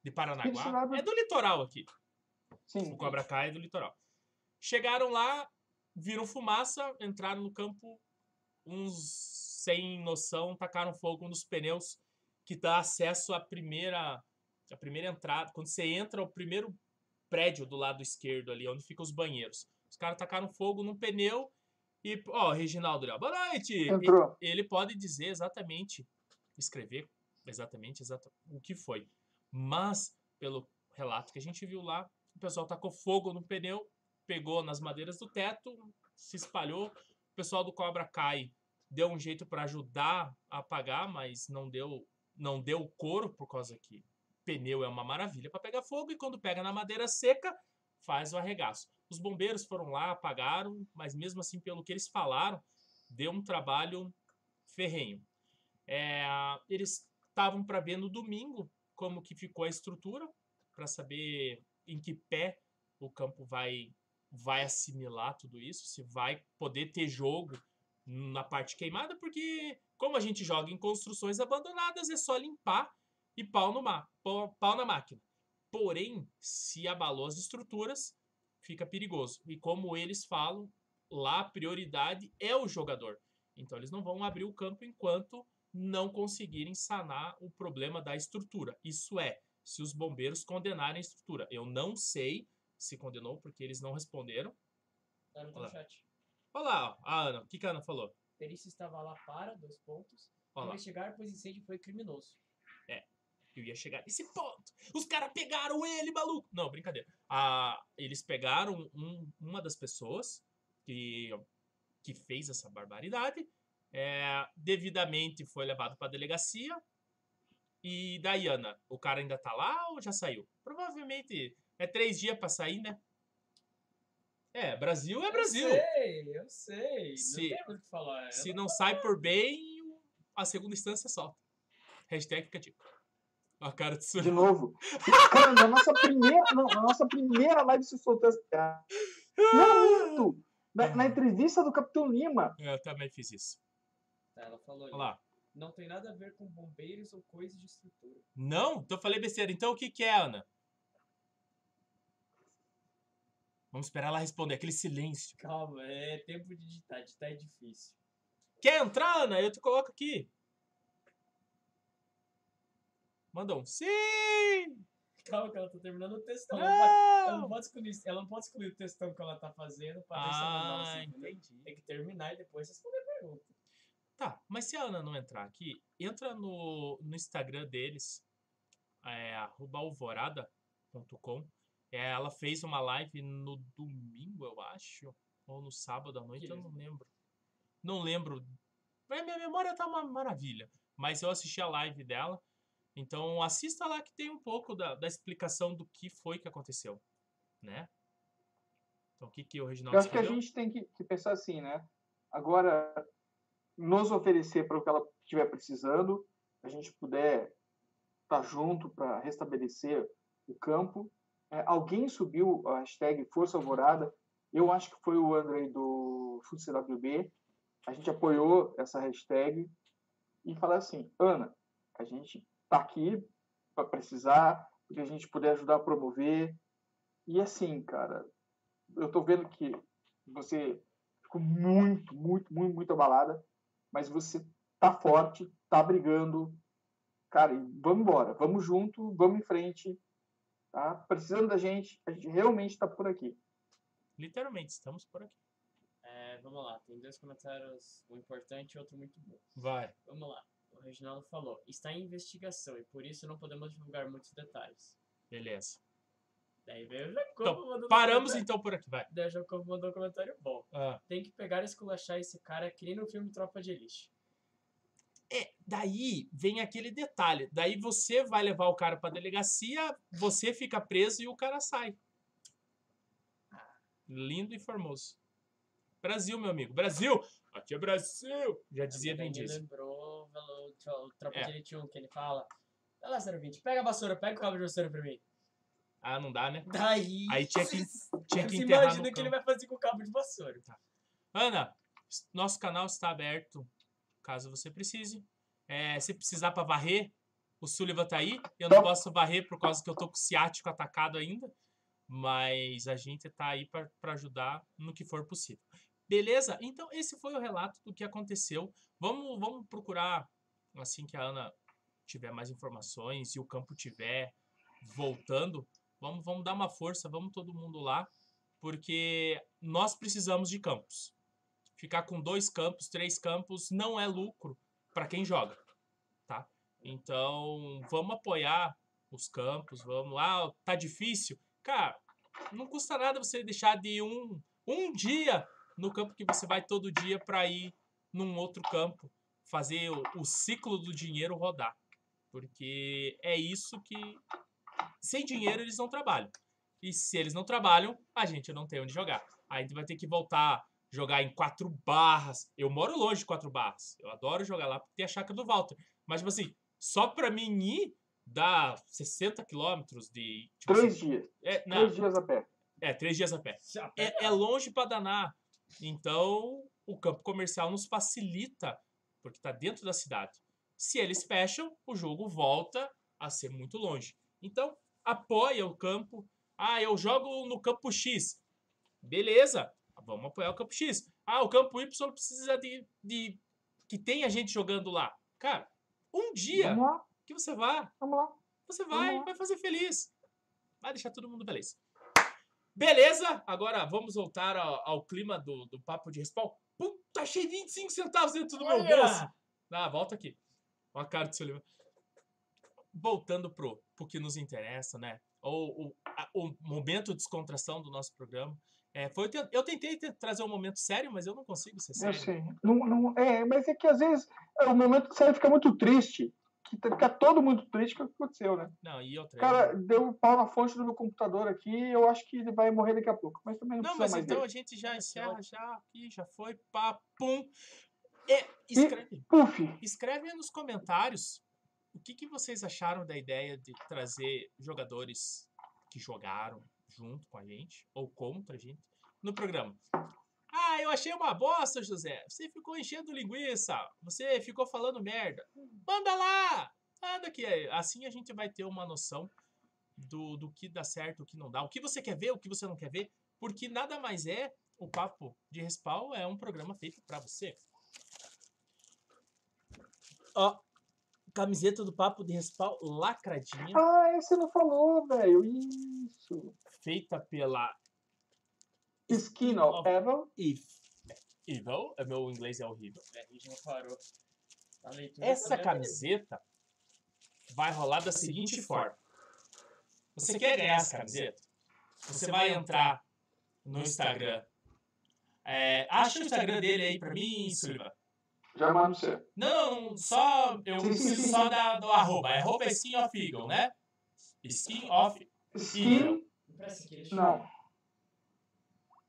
de Paranaguá. É do litoral aqui. sim. O Cobra Kai é do litoral. Chegaram lá, viram fumaça, entraram no campo, uns sem noção, tacaram fogo nos pneus que dá acesso à primeira, à primeira entrada. Quando você entra, o primeiro prédio do lado esquerdo ali, onde ficam os banheiros. Os caras tacaram fogo num pneu e, ó, Reginaldo, boa noite! Entrou. ele pode dizer exatamente, escrever exatamente exata, o que foi. Mas, pelo relato que a gente viu lá, o pessoal tacou fogo no pneu, pegou nas madeiras do teto, se espalhou. O pessoal do Cobra Kai deu um jeito para ajudar a apagar, mas não deu, não deu couro por causa que pneu é uma maravilha para pegar fogo e quando pega na madeira seca, faz o arregaço. Os bombeiros foram lá, apagaram, mas mesmo assim, pelo que eles falaram, deu um trabalho ferrenho. É, eles estavam para ver no domingo como que ficou a estrutura, para saber em que pé o campo vai vai assimilar tudo isso, se vai poder ter jogo na parte queimada, porque como a gente joga em construções abandonadas, é só limpar e pau, no ma pau, pau na máquina. Porém, se abalou as estruturas, fica perigoso. E como eles falam, lá a prioridade é o jogador. Então eles não vão abrir o campo enquanto não conseguirem sanar o problema da estrutura. Isso é, se os bombeiros condenarem a estrutura. Eu não sei se condenou, porque eles não responderam. Tá Olha lá. chat. Olha lá, ó, a Ana. O que, que a Ana falou? Perícia estava lá para, dois pontos. Olha lá. Investigar, pois incêndio foi criminoso. Eu ia chegar nesse ponto. Os caras pegaram ele, maluco. Não, brincadeira. Ah, eles pegaram um- uma das pessoas que, que fez essa barbaridade. é, devidamente foi levado para delegacia. E daí, Ana, o cara ainda tá lá ou já saiu? Provavelmente é três dias pra sair, né? É, Brasil é Brasil. Eu sei, eu sei. Se- não tem muito o que falar. Se Ela- não sai por bem, a segunda instância solta. Hashtag fica. A cara de De novo. Cara, na nossa primeira, não, na nossa primeira live se soltou essa piada. Não, minto. Na, na entrevista do Capitão Lima. Eu também fiz isso. Tá, ela falou ali. Lá. Não tem nada a ver com bombeiros ou coisas de estrutura. Não? Então eu falei besteira. Então o que, que é, Ana? Vamos esperar ela responder. Aquele silêncio. Calma, é tempo de digitar. Digitar é difícil. Quer entrar, Ana? Eu te coloco aqui. Manda um sim! Calma que ela tá terminando o textão. Ela, não pode, ela, não pode excluir, ela não pode excluir o textão que ela tá fazendo pra não Ah, assim, entendeu? entendi. Tem que terminar e depois responder a pergunta. Tá, mas se a Ana não entrar aqui, entra no, no Instagram deles, é, alvorada.com. É, ela fez uma live no domingo, eu acho, ou no sábado à noite, eu não lembro. Não lembro. Mas Minha memória tá uma maravilha. Mas eu assisti a live dela. Então assista lá que tem um pouco da, da explicação do que foi que aconteceu, né? Então o que, que o Reginaldo Eu acho que a escreveu? gente tem que, que pensar assim, né? Agora, nos oferecer para o que ela estiver precisando, a gente puder estar junto para restabelecer o campo. É, alguém subiu a hashtag Força Alvorada. Eu acho que foi o Andrei do FUCWB. A gente apoiou essa hashtag e falar assim, Ana, a gente tá aqui para precisar, porque a gente puder ajudar a promover. E assim, cara, eu tô vendo que você ficou muito, muito, muito, muito abalada, mas você tá forte, tá brigando. Cara, e vamos embora, vamos junto, vamos em frente. Tá? Precisando da gente, a gente realmente tá por aqui. Literalmente, estamos por aqui. É, vamos lá, tem dois comentários, um importante e outro muito bom. Vai. Vamos lá. O Reginaldo falou, está em investigação e por isso não podemos divulgar muitos detalhes. Beleza. Daí veio o Jacobo Então, mandando um Paramos comentário. então por aqui, vai. Daí o Jacobo mandou um comentário bom. Ah. Tem que pegar e esculachar esse cara que nem no filme Tropa de Elite. É, daí vem aquele detalhe. Daí você vai levar o cara pra delegacia, você fica preso e o cara sai. Lindo e formoso. Brasil, meu amigo. Brasil! Aqui é Brasil! Já dizia me Diesel. lembrou o Tro- o Tropa É. de Elite 1, que ele fala... Vai lá, 020, pega a vassoura, pega o cabo de vassoura pra mim. Ah, não dá, né? Daí. Aí tinha que, tinha que enterrar imagina o que ele vai fazer com o cabo de vassoura. Ana, s- nosso canal está aberto, caso você precise. É, se precisar para varrer, o Sullivan tá aí. Eu não Tá. posso varrer por causa que eu tô com o ciático atacado ainda. Mas a gente tá aí para ajudar no que for possível. Beleza? Então, esse foi o relato do que aconteceu. Vamos, vamos procurar, assim que a Ana tiver mais informações e o campo tiver voltando, vamos, vamos dar uma força, vamos todo mundo lá, porque nós precisamos de campos. Ficar com dois campos, três campos não é lucro para quem joga, tá? Então, vamos apoiar os campos, vamos lá, tá difícil. Cara, não custa nada você deixar de um, um dia no campo que você vai todo dia para ir num outro campo, fazer o, o ciclo do dinheiro rodar. Porque é isso que. Sem dinheiro eles não trabalham. E se eles não trabalham, a gente não tem onde jogar. Aí a gente vai ter que voltar a jogar em quatro barras. Eu moro longe de quatro barras. Eu adoro jogar lá porque tem a chácara do Walter. Mas, tipo assim, só pra mim ir dá 60 quilômetros de. Tipo Três assim, dias. é, não, Três dias a pé. é, três dias a pé. É, é longe pra danar. Então, o campo comercial nos facilita, porque tá dentro da cidade. Se eles fecham, o jogo volta a ser muito longe. Então, apoia o campo. Ah, eu jogo no campo X. Beleza, vamos apoiar o campo X. Ah, o campo Y precisa de, de que tenha gente jogando lá. Cara, um dia que você vá, vamos lá. você vai, vai fazer feliz. Vai deixar todo mundo feliz. Beleza? Agora vamos voltar ao, ao clima do, do papo de respawn. Puta, achei 25 centavos dentro do meu Olha! bolso. Ah, volta aqui. Olha a cara do seu livro. Voltando pro, pro que nos interessa, né? O, o, a- o momento de descontração do nosso programa. É, foi, eu te- eu tentei te- trazer um momento sério, mas eu não consigo ser Eu sério. sei. Não, não, é, mas é que às vezes é, o momento que você fica muito triste. Que tá- fica todo muito triste com o que aconteceu, né? Não, e outra. Cara, deu um pau na fonte do meu computador aqui eu acho que ele vai morrer daqui a pouco. Mas também não, Não, precisa mas mais então dele. a gente já encerra, já aqui, já foi, papum. É, escreve, Puf, escreve nos comentários o que, que vocês acharam da ideia de trazer jogadores que jogaram junto com a gente, ou contra a gente, no programa. Ah, eu achei uma bosta, José. Você ficou enchendo linguiça. Você ficou falando merda. Manda lá! Manda que assim a gente vai ter uma noção do, do que dá certo, o que não dá. O que você quer ver, o que você não quer ver. Porque nada mais é o Papo de Respawn é um programa feito pra você. Ó, camiseta do Papo de Respawn lacradinha, ah, esse não falou, velho. Isso. feita pela Skin of Evil. Eve. Evil, é, meu inglês é horrível. É, a gente não parou. A leitura Essa é camiseta vai rolar da seguinte forma. Você quer ganhar essa camiseta? Você vai entrar no Instagram. É, acha o Instagram dele aí pra mim, Sullivan. Já mando você. Não, só. Eu preciso sim, só sim. da, do arroba. É arroba skin of eagle, né? Skin of Skin. Eu Não.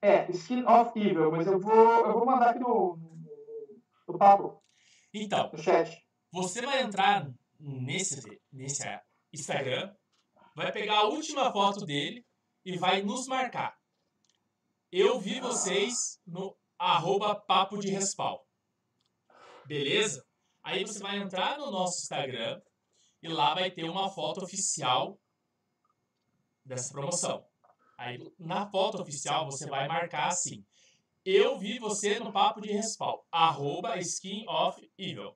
É, Skin of Evil, mas eu vou, eu vou mandar aqui no, no, papo, Então, no chat. você vai entrar nesse, nesse Instagram, vai pegar a última foto dele e vai nos marcar. Eu vi vocês no arroba papo de respawn. Beleza? Aí você vai entrar no nosso Instagram e lá vai ter uma foto oficial dessa promoção. Aí na foto oficial você vai marcar assim. Eu vi você no papo de respawn. Arroba skin of evil.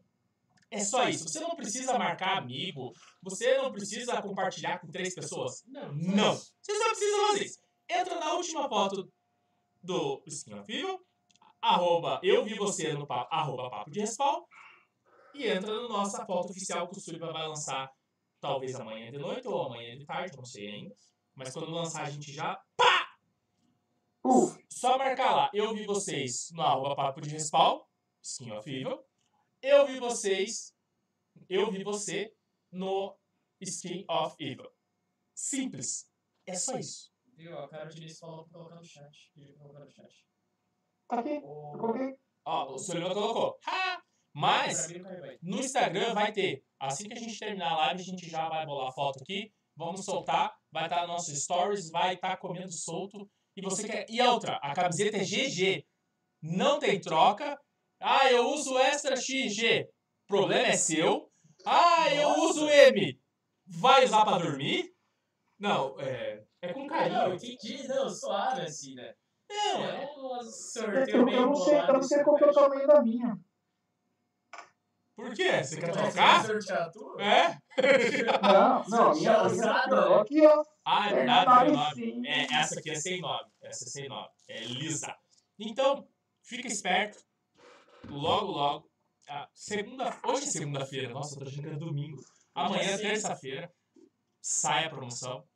É só isso. Você não precisa marcar amigo. Você não precisa compartilhar com três pessoas. Não, Não. Você só precisa fazer isso. Entra na última foto do Skin of Evil, arroba eu vi você no papo, arroba papo de respawn, e entra na nossa foto oficial que o Sullivan vai lançar talvez amanhã de noite ou amanhã de tarde, não sei ainda. Mas quando lançar a gente já Uh, só marcar lá. Eu vi vocês no arroba papo de respawn, Skin of Evil. Eu vi vocês, eu vi você no Skin of Evil. Simples. É só isso. Viu? A cara Diniz falou pra colocar no chat. Pediu pra colocar no chat. tá aqui, O... coloquei. Ó, o Sullivan colocou. Ha! Mas no Instagram vai ter. Assim que a gente terminar a live, a gente já vai bolar a foto aqui. Vamos soltar, vai estar no nosso stories, vai estar comendo solto. E você quer. E outra, a camiseta é GG. Não tem troca. Ah, eu uso extra XG. Problema é seu. Ah, eu uso M. Vai usar pra dormir? Não, é. É com Não, carinho. entendi, não, suave assim, né? Não, é. É um sorteio eu, não sei, eu não sei qual é o tamanho da minha. Por quê? Você quer trocar? tua? É? Não, não, minha, minha aqui, ó. Ah, é É, tá tem nome. É, essa aqui é sem nome. Essa é sem nome. É lisa. Então, fica esperto. Logo, logo. ah, segunda, hoje é segunda-feira. Nossa, eu tô achando que é domingo. Amanhã, terça-feira, sai a promoção.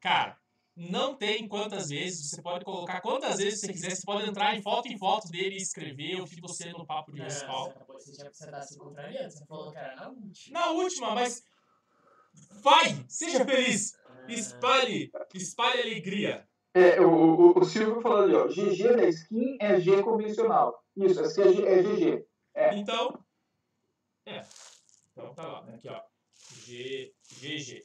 Cara, não tem quantas vezes. Você pode colocar quantas vezes você quiser. Você pode entrar em foto em foto dele e escrever. Eu fiz você no papo de respaldo. você já você tá se contrariando, você falou que era na última. Na última, mas. Vai! Seja feliz! Espalhe! Espalhe alegria! É, o, o, o Silvio falou ali, ó. GG da skin é G convencional. Isso, essa aqui é, G, é GG. É. Então. É. Então tá lá, né? Aqui, ó. G, GG.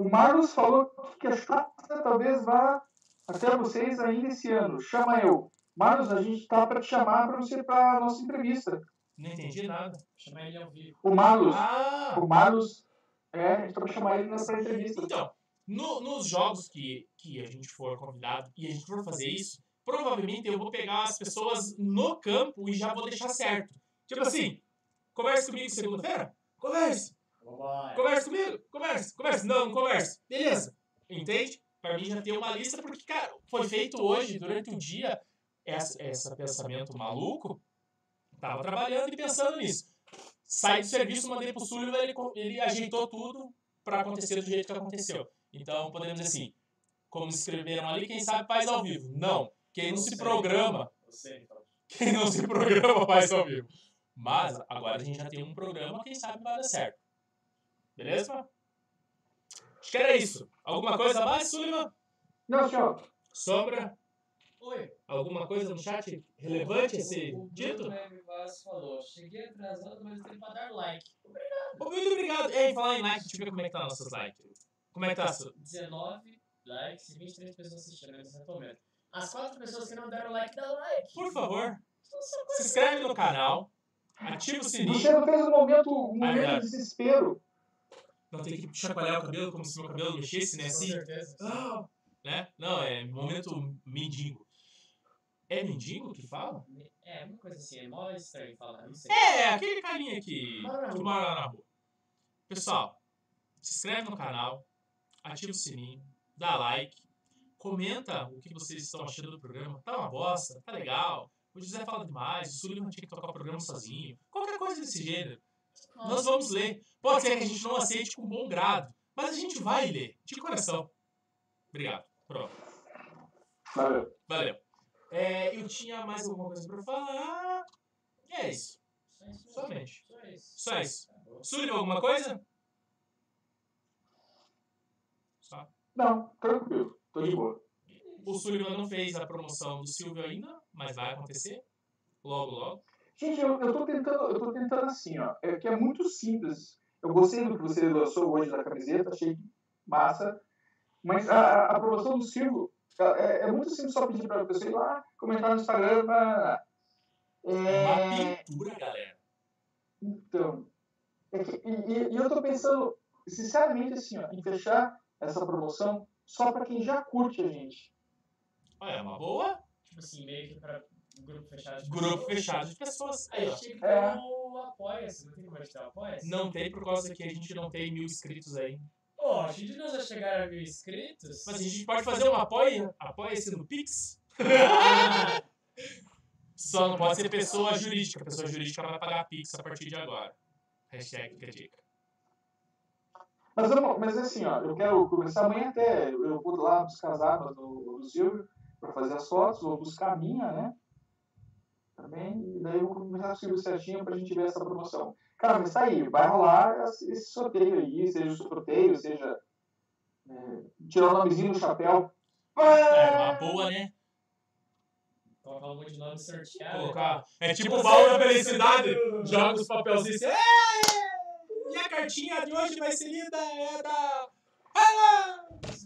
O Marlos falou que a Chata talvez vá até vocês ainda esse ano. Chama eu. Marlos, a gente tá para te chamar para você para a nossa entrevista. Não entendi nada. Chamar ele ao vivo. O Marlos, Ah! o Marlos, é, a gente tá para chamar ele nessa entrevista. Então, no- nos jogos que, que a gente for convidado e a gente for fazer isso, provavelmente eu vou pegar as pessoas no campo e já vou deixar certo. Tipo assim, converse comigo segunda-feira? Converse! Vambora. Conversa comigo, conversa, conversa. Não, não conversa. Beleza. Entende? Pra mim já tem uma lista, porque, cara, foi feito hoje, durante o dia, essa, esse pensamento maluco. Tava trabalhando e pensando nisso. Saí do serviço, mandei pro Sullivan, ele, ele ajeitou tudo pra acontecer do jeito que aconteceu. Então, podemos dizer assim, como escreveram ali, quem sabe faz ao vivo. Não. Quem não se programa, então. quem não se programa faz ao vivo. Mas agora a gente já tem um programa, quem sabe vai dar certo. Beleza? Acho que era isso. Alguma coisa a mais, Sullivan? Não, senhor. Sombra? Oi. Alguma coisa no chat relevante a ser O dito? Bruno M. Vaz falou, cheguei atrasado, mas tem pra dar like. Ô, Muito obrigado. Ei, falar em like, deixa eu ver como é que tá nossos likes. Como é que tá? Su- 19 likes e 23 pessoas assistindo nesse momento. As quatro pessoas que não deram like, dá like. Por favor, se inscreve no canal, ativa o Você sininho. não fez um momento, um momento de desespero. Não tem que chacoalhar o cabelo como se meu cabelo mexesse, né? Com Assim. certeza. Ah, né? Não, é momento mendigo. É mendigo que fala? É, uma coisa assim, é mó estranho falar, não sei. É, aquele carinha que, que mora lá na rua. Pessoal, se inscreve no canal, ativa o sininho, dá like, comenta o que vocês estão achando do programa. Tá uma bosta, tá legal. O José fala demais, o Sullivan tinha que tocar o programa sozinho. Qualquer coisa desse gênero. Nós vamos ler. Pode ser que a gente não aceite com bom grado, mas a gente vai ler, de coração. Obrigado. Pronto. Valeu. Valeu. É, eu tinha mais alguma coisa pra falar. E é isso. Somente. Só isso. Só isso. Sullivan, alguma coisa? Só. Não, tranquilo. Tô de boa. O Sullivan não fez a promoção do Silvio ainda, mas vai acontecer. Logo, logo. Gente, eu, eu tô tentando, eu tô tentando assim, ó. É que é muito simples. Eu gostei do que você lançou hoje da camiseta, achei massa. Mas a, a promoção do Silvio é, é muito simples só pedir pra pessoa ir lá, comentar no Instagram. Pra, É uma é, pintura, galera. então. É que, e, e- eu tô pensando, sinceramente, assim, ó, em fechar essa promoção só pra quem já curte a gente. Olha, é uma boa. Tipo assim, meio que pra grupo fechado. de Grupo pessoas. fechado de pessoas. Aí Aí, a ó. gente tinha que É. ter o Apoia-se. Não tem como a o Apoia-se? Não tem por causa que a gente não tem mil inscritos aí. Pô, a gente não já chegaram a mil inscritos. Mas a gente pode fazer um apoia, apoia-se no Pix. Só não pode ser pessoa jurídica. Pessoa jurídica vai pagar Pix a partir de agora. Hashtag fica a dica. Mas, mas assim, ó, eu quero começar amanhã até. Eu vou lá buscar as armas do, do Silvio para fazer as fotos, vou buscar a minha, né? Também, e daí eu vou começar com o Silvio certinho pra gente ver essa promoção. Cara, mas tá aí, vai rolar esse sorteio aí, seja o sorteio, seja. É, tirar o nomezinho do chapéu. É uma boa, né? Colocar um monte de nome sorteado. Colocar. É tipo o baú da felicidade. Joga os papelzinhos assim. "É! E a cartinha de hoje vai ser lida é da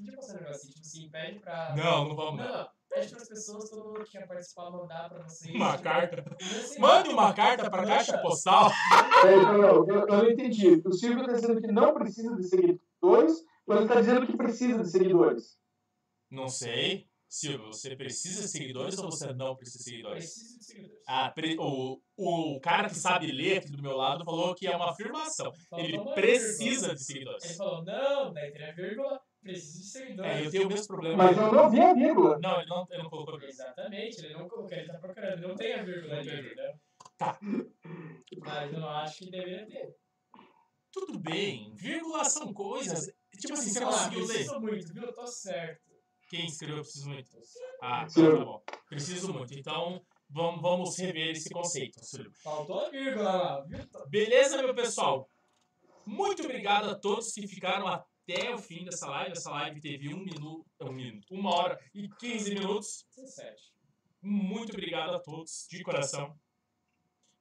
podia passar um negócio assim, tipo assim, pede pra. Não, não vamos. Não, não. Pede pessoas, todo mundo que quer participar, mandar pra vocês. Uma tipo, carta. assim, Mande uma carta pra caixa postal. É, não, não, eu, eu não entendi. O Silvio está dizendo que não precisa de seguidores, mas ele está dizendo que precisa de seguidores. Não sei. Silvio, você precisa de seguidores ou você não precisa de seguidores? Preciso de seguidores. Ah, pre- o, o cara que sabe ler aqui do meu lado falou que é uma afirmação. Faltou Ele precisa de seguidores. Ele falou, não, daí tem a vírgula, preciso de seguidores. É, eu tenho o mesmo problema. Mas eu não vi a vírgula. Não, ele não, ele não colocou. Exatamente, ele não colocou, ele tá procurando, ele não tem a vírgula ali, entendeu? Tá. Mas eu não acho que deveria ter. Tudo bem. Vírgula são coisas. Tipo assim, você Ah, conseguiu ler? preciso muito, viu? Eu tô certo. Quem escreveu preciso muito? Ah, então tá bom. Preciso muito. Então, vamos, vamos rever esse conceito, Silvio. Faltou a vírgula lá, viu? Beleza, meu pessoal? Muito obrigado a todos que ficaram até o fim dessa live. Essa live teve um minuto, um minuto, uma hora e 15 minutos. 17. Muito obrigado a todos, de coração.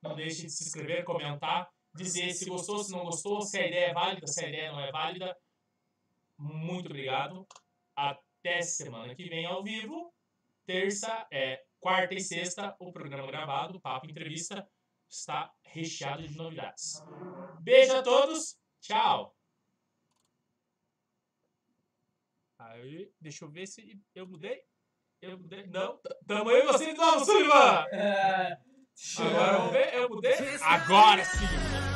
Não deixe de se inscrever, comentar, dizer se gostou, se não gostou, se a ideia é válida, se a ideia não é válida. Muito obrigado. Até semana que vem ao vivo. Terça, é, quarta e sexta, o programa gravado, Papo Entrevista, está recheado de novidades. Beijo a todos. Tchau. Aí, deixa eu ver se eu mudei. Eu mudei. Não, tamo aí você de novo, Sullivan! É, Agora vamos ver, eu mudei. Agora sim!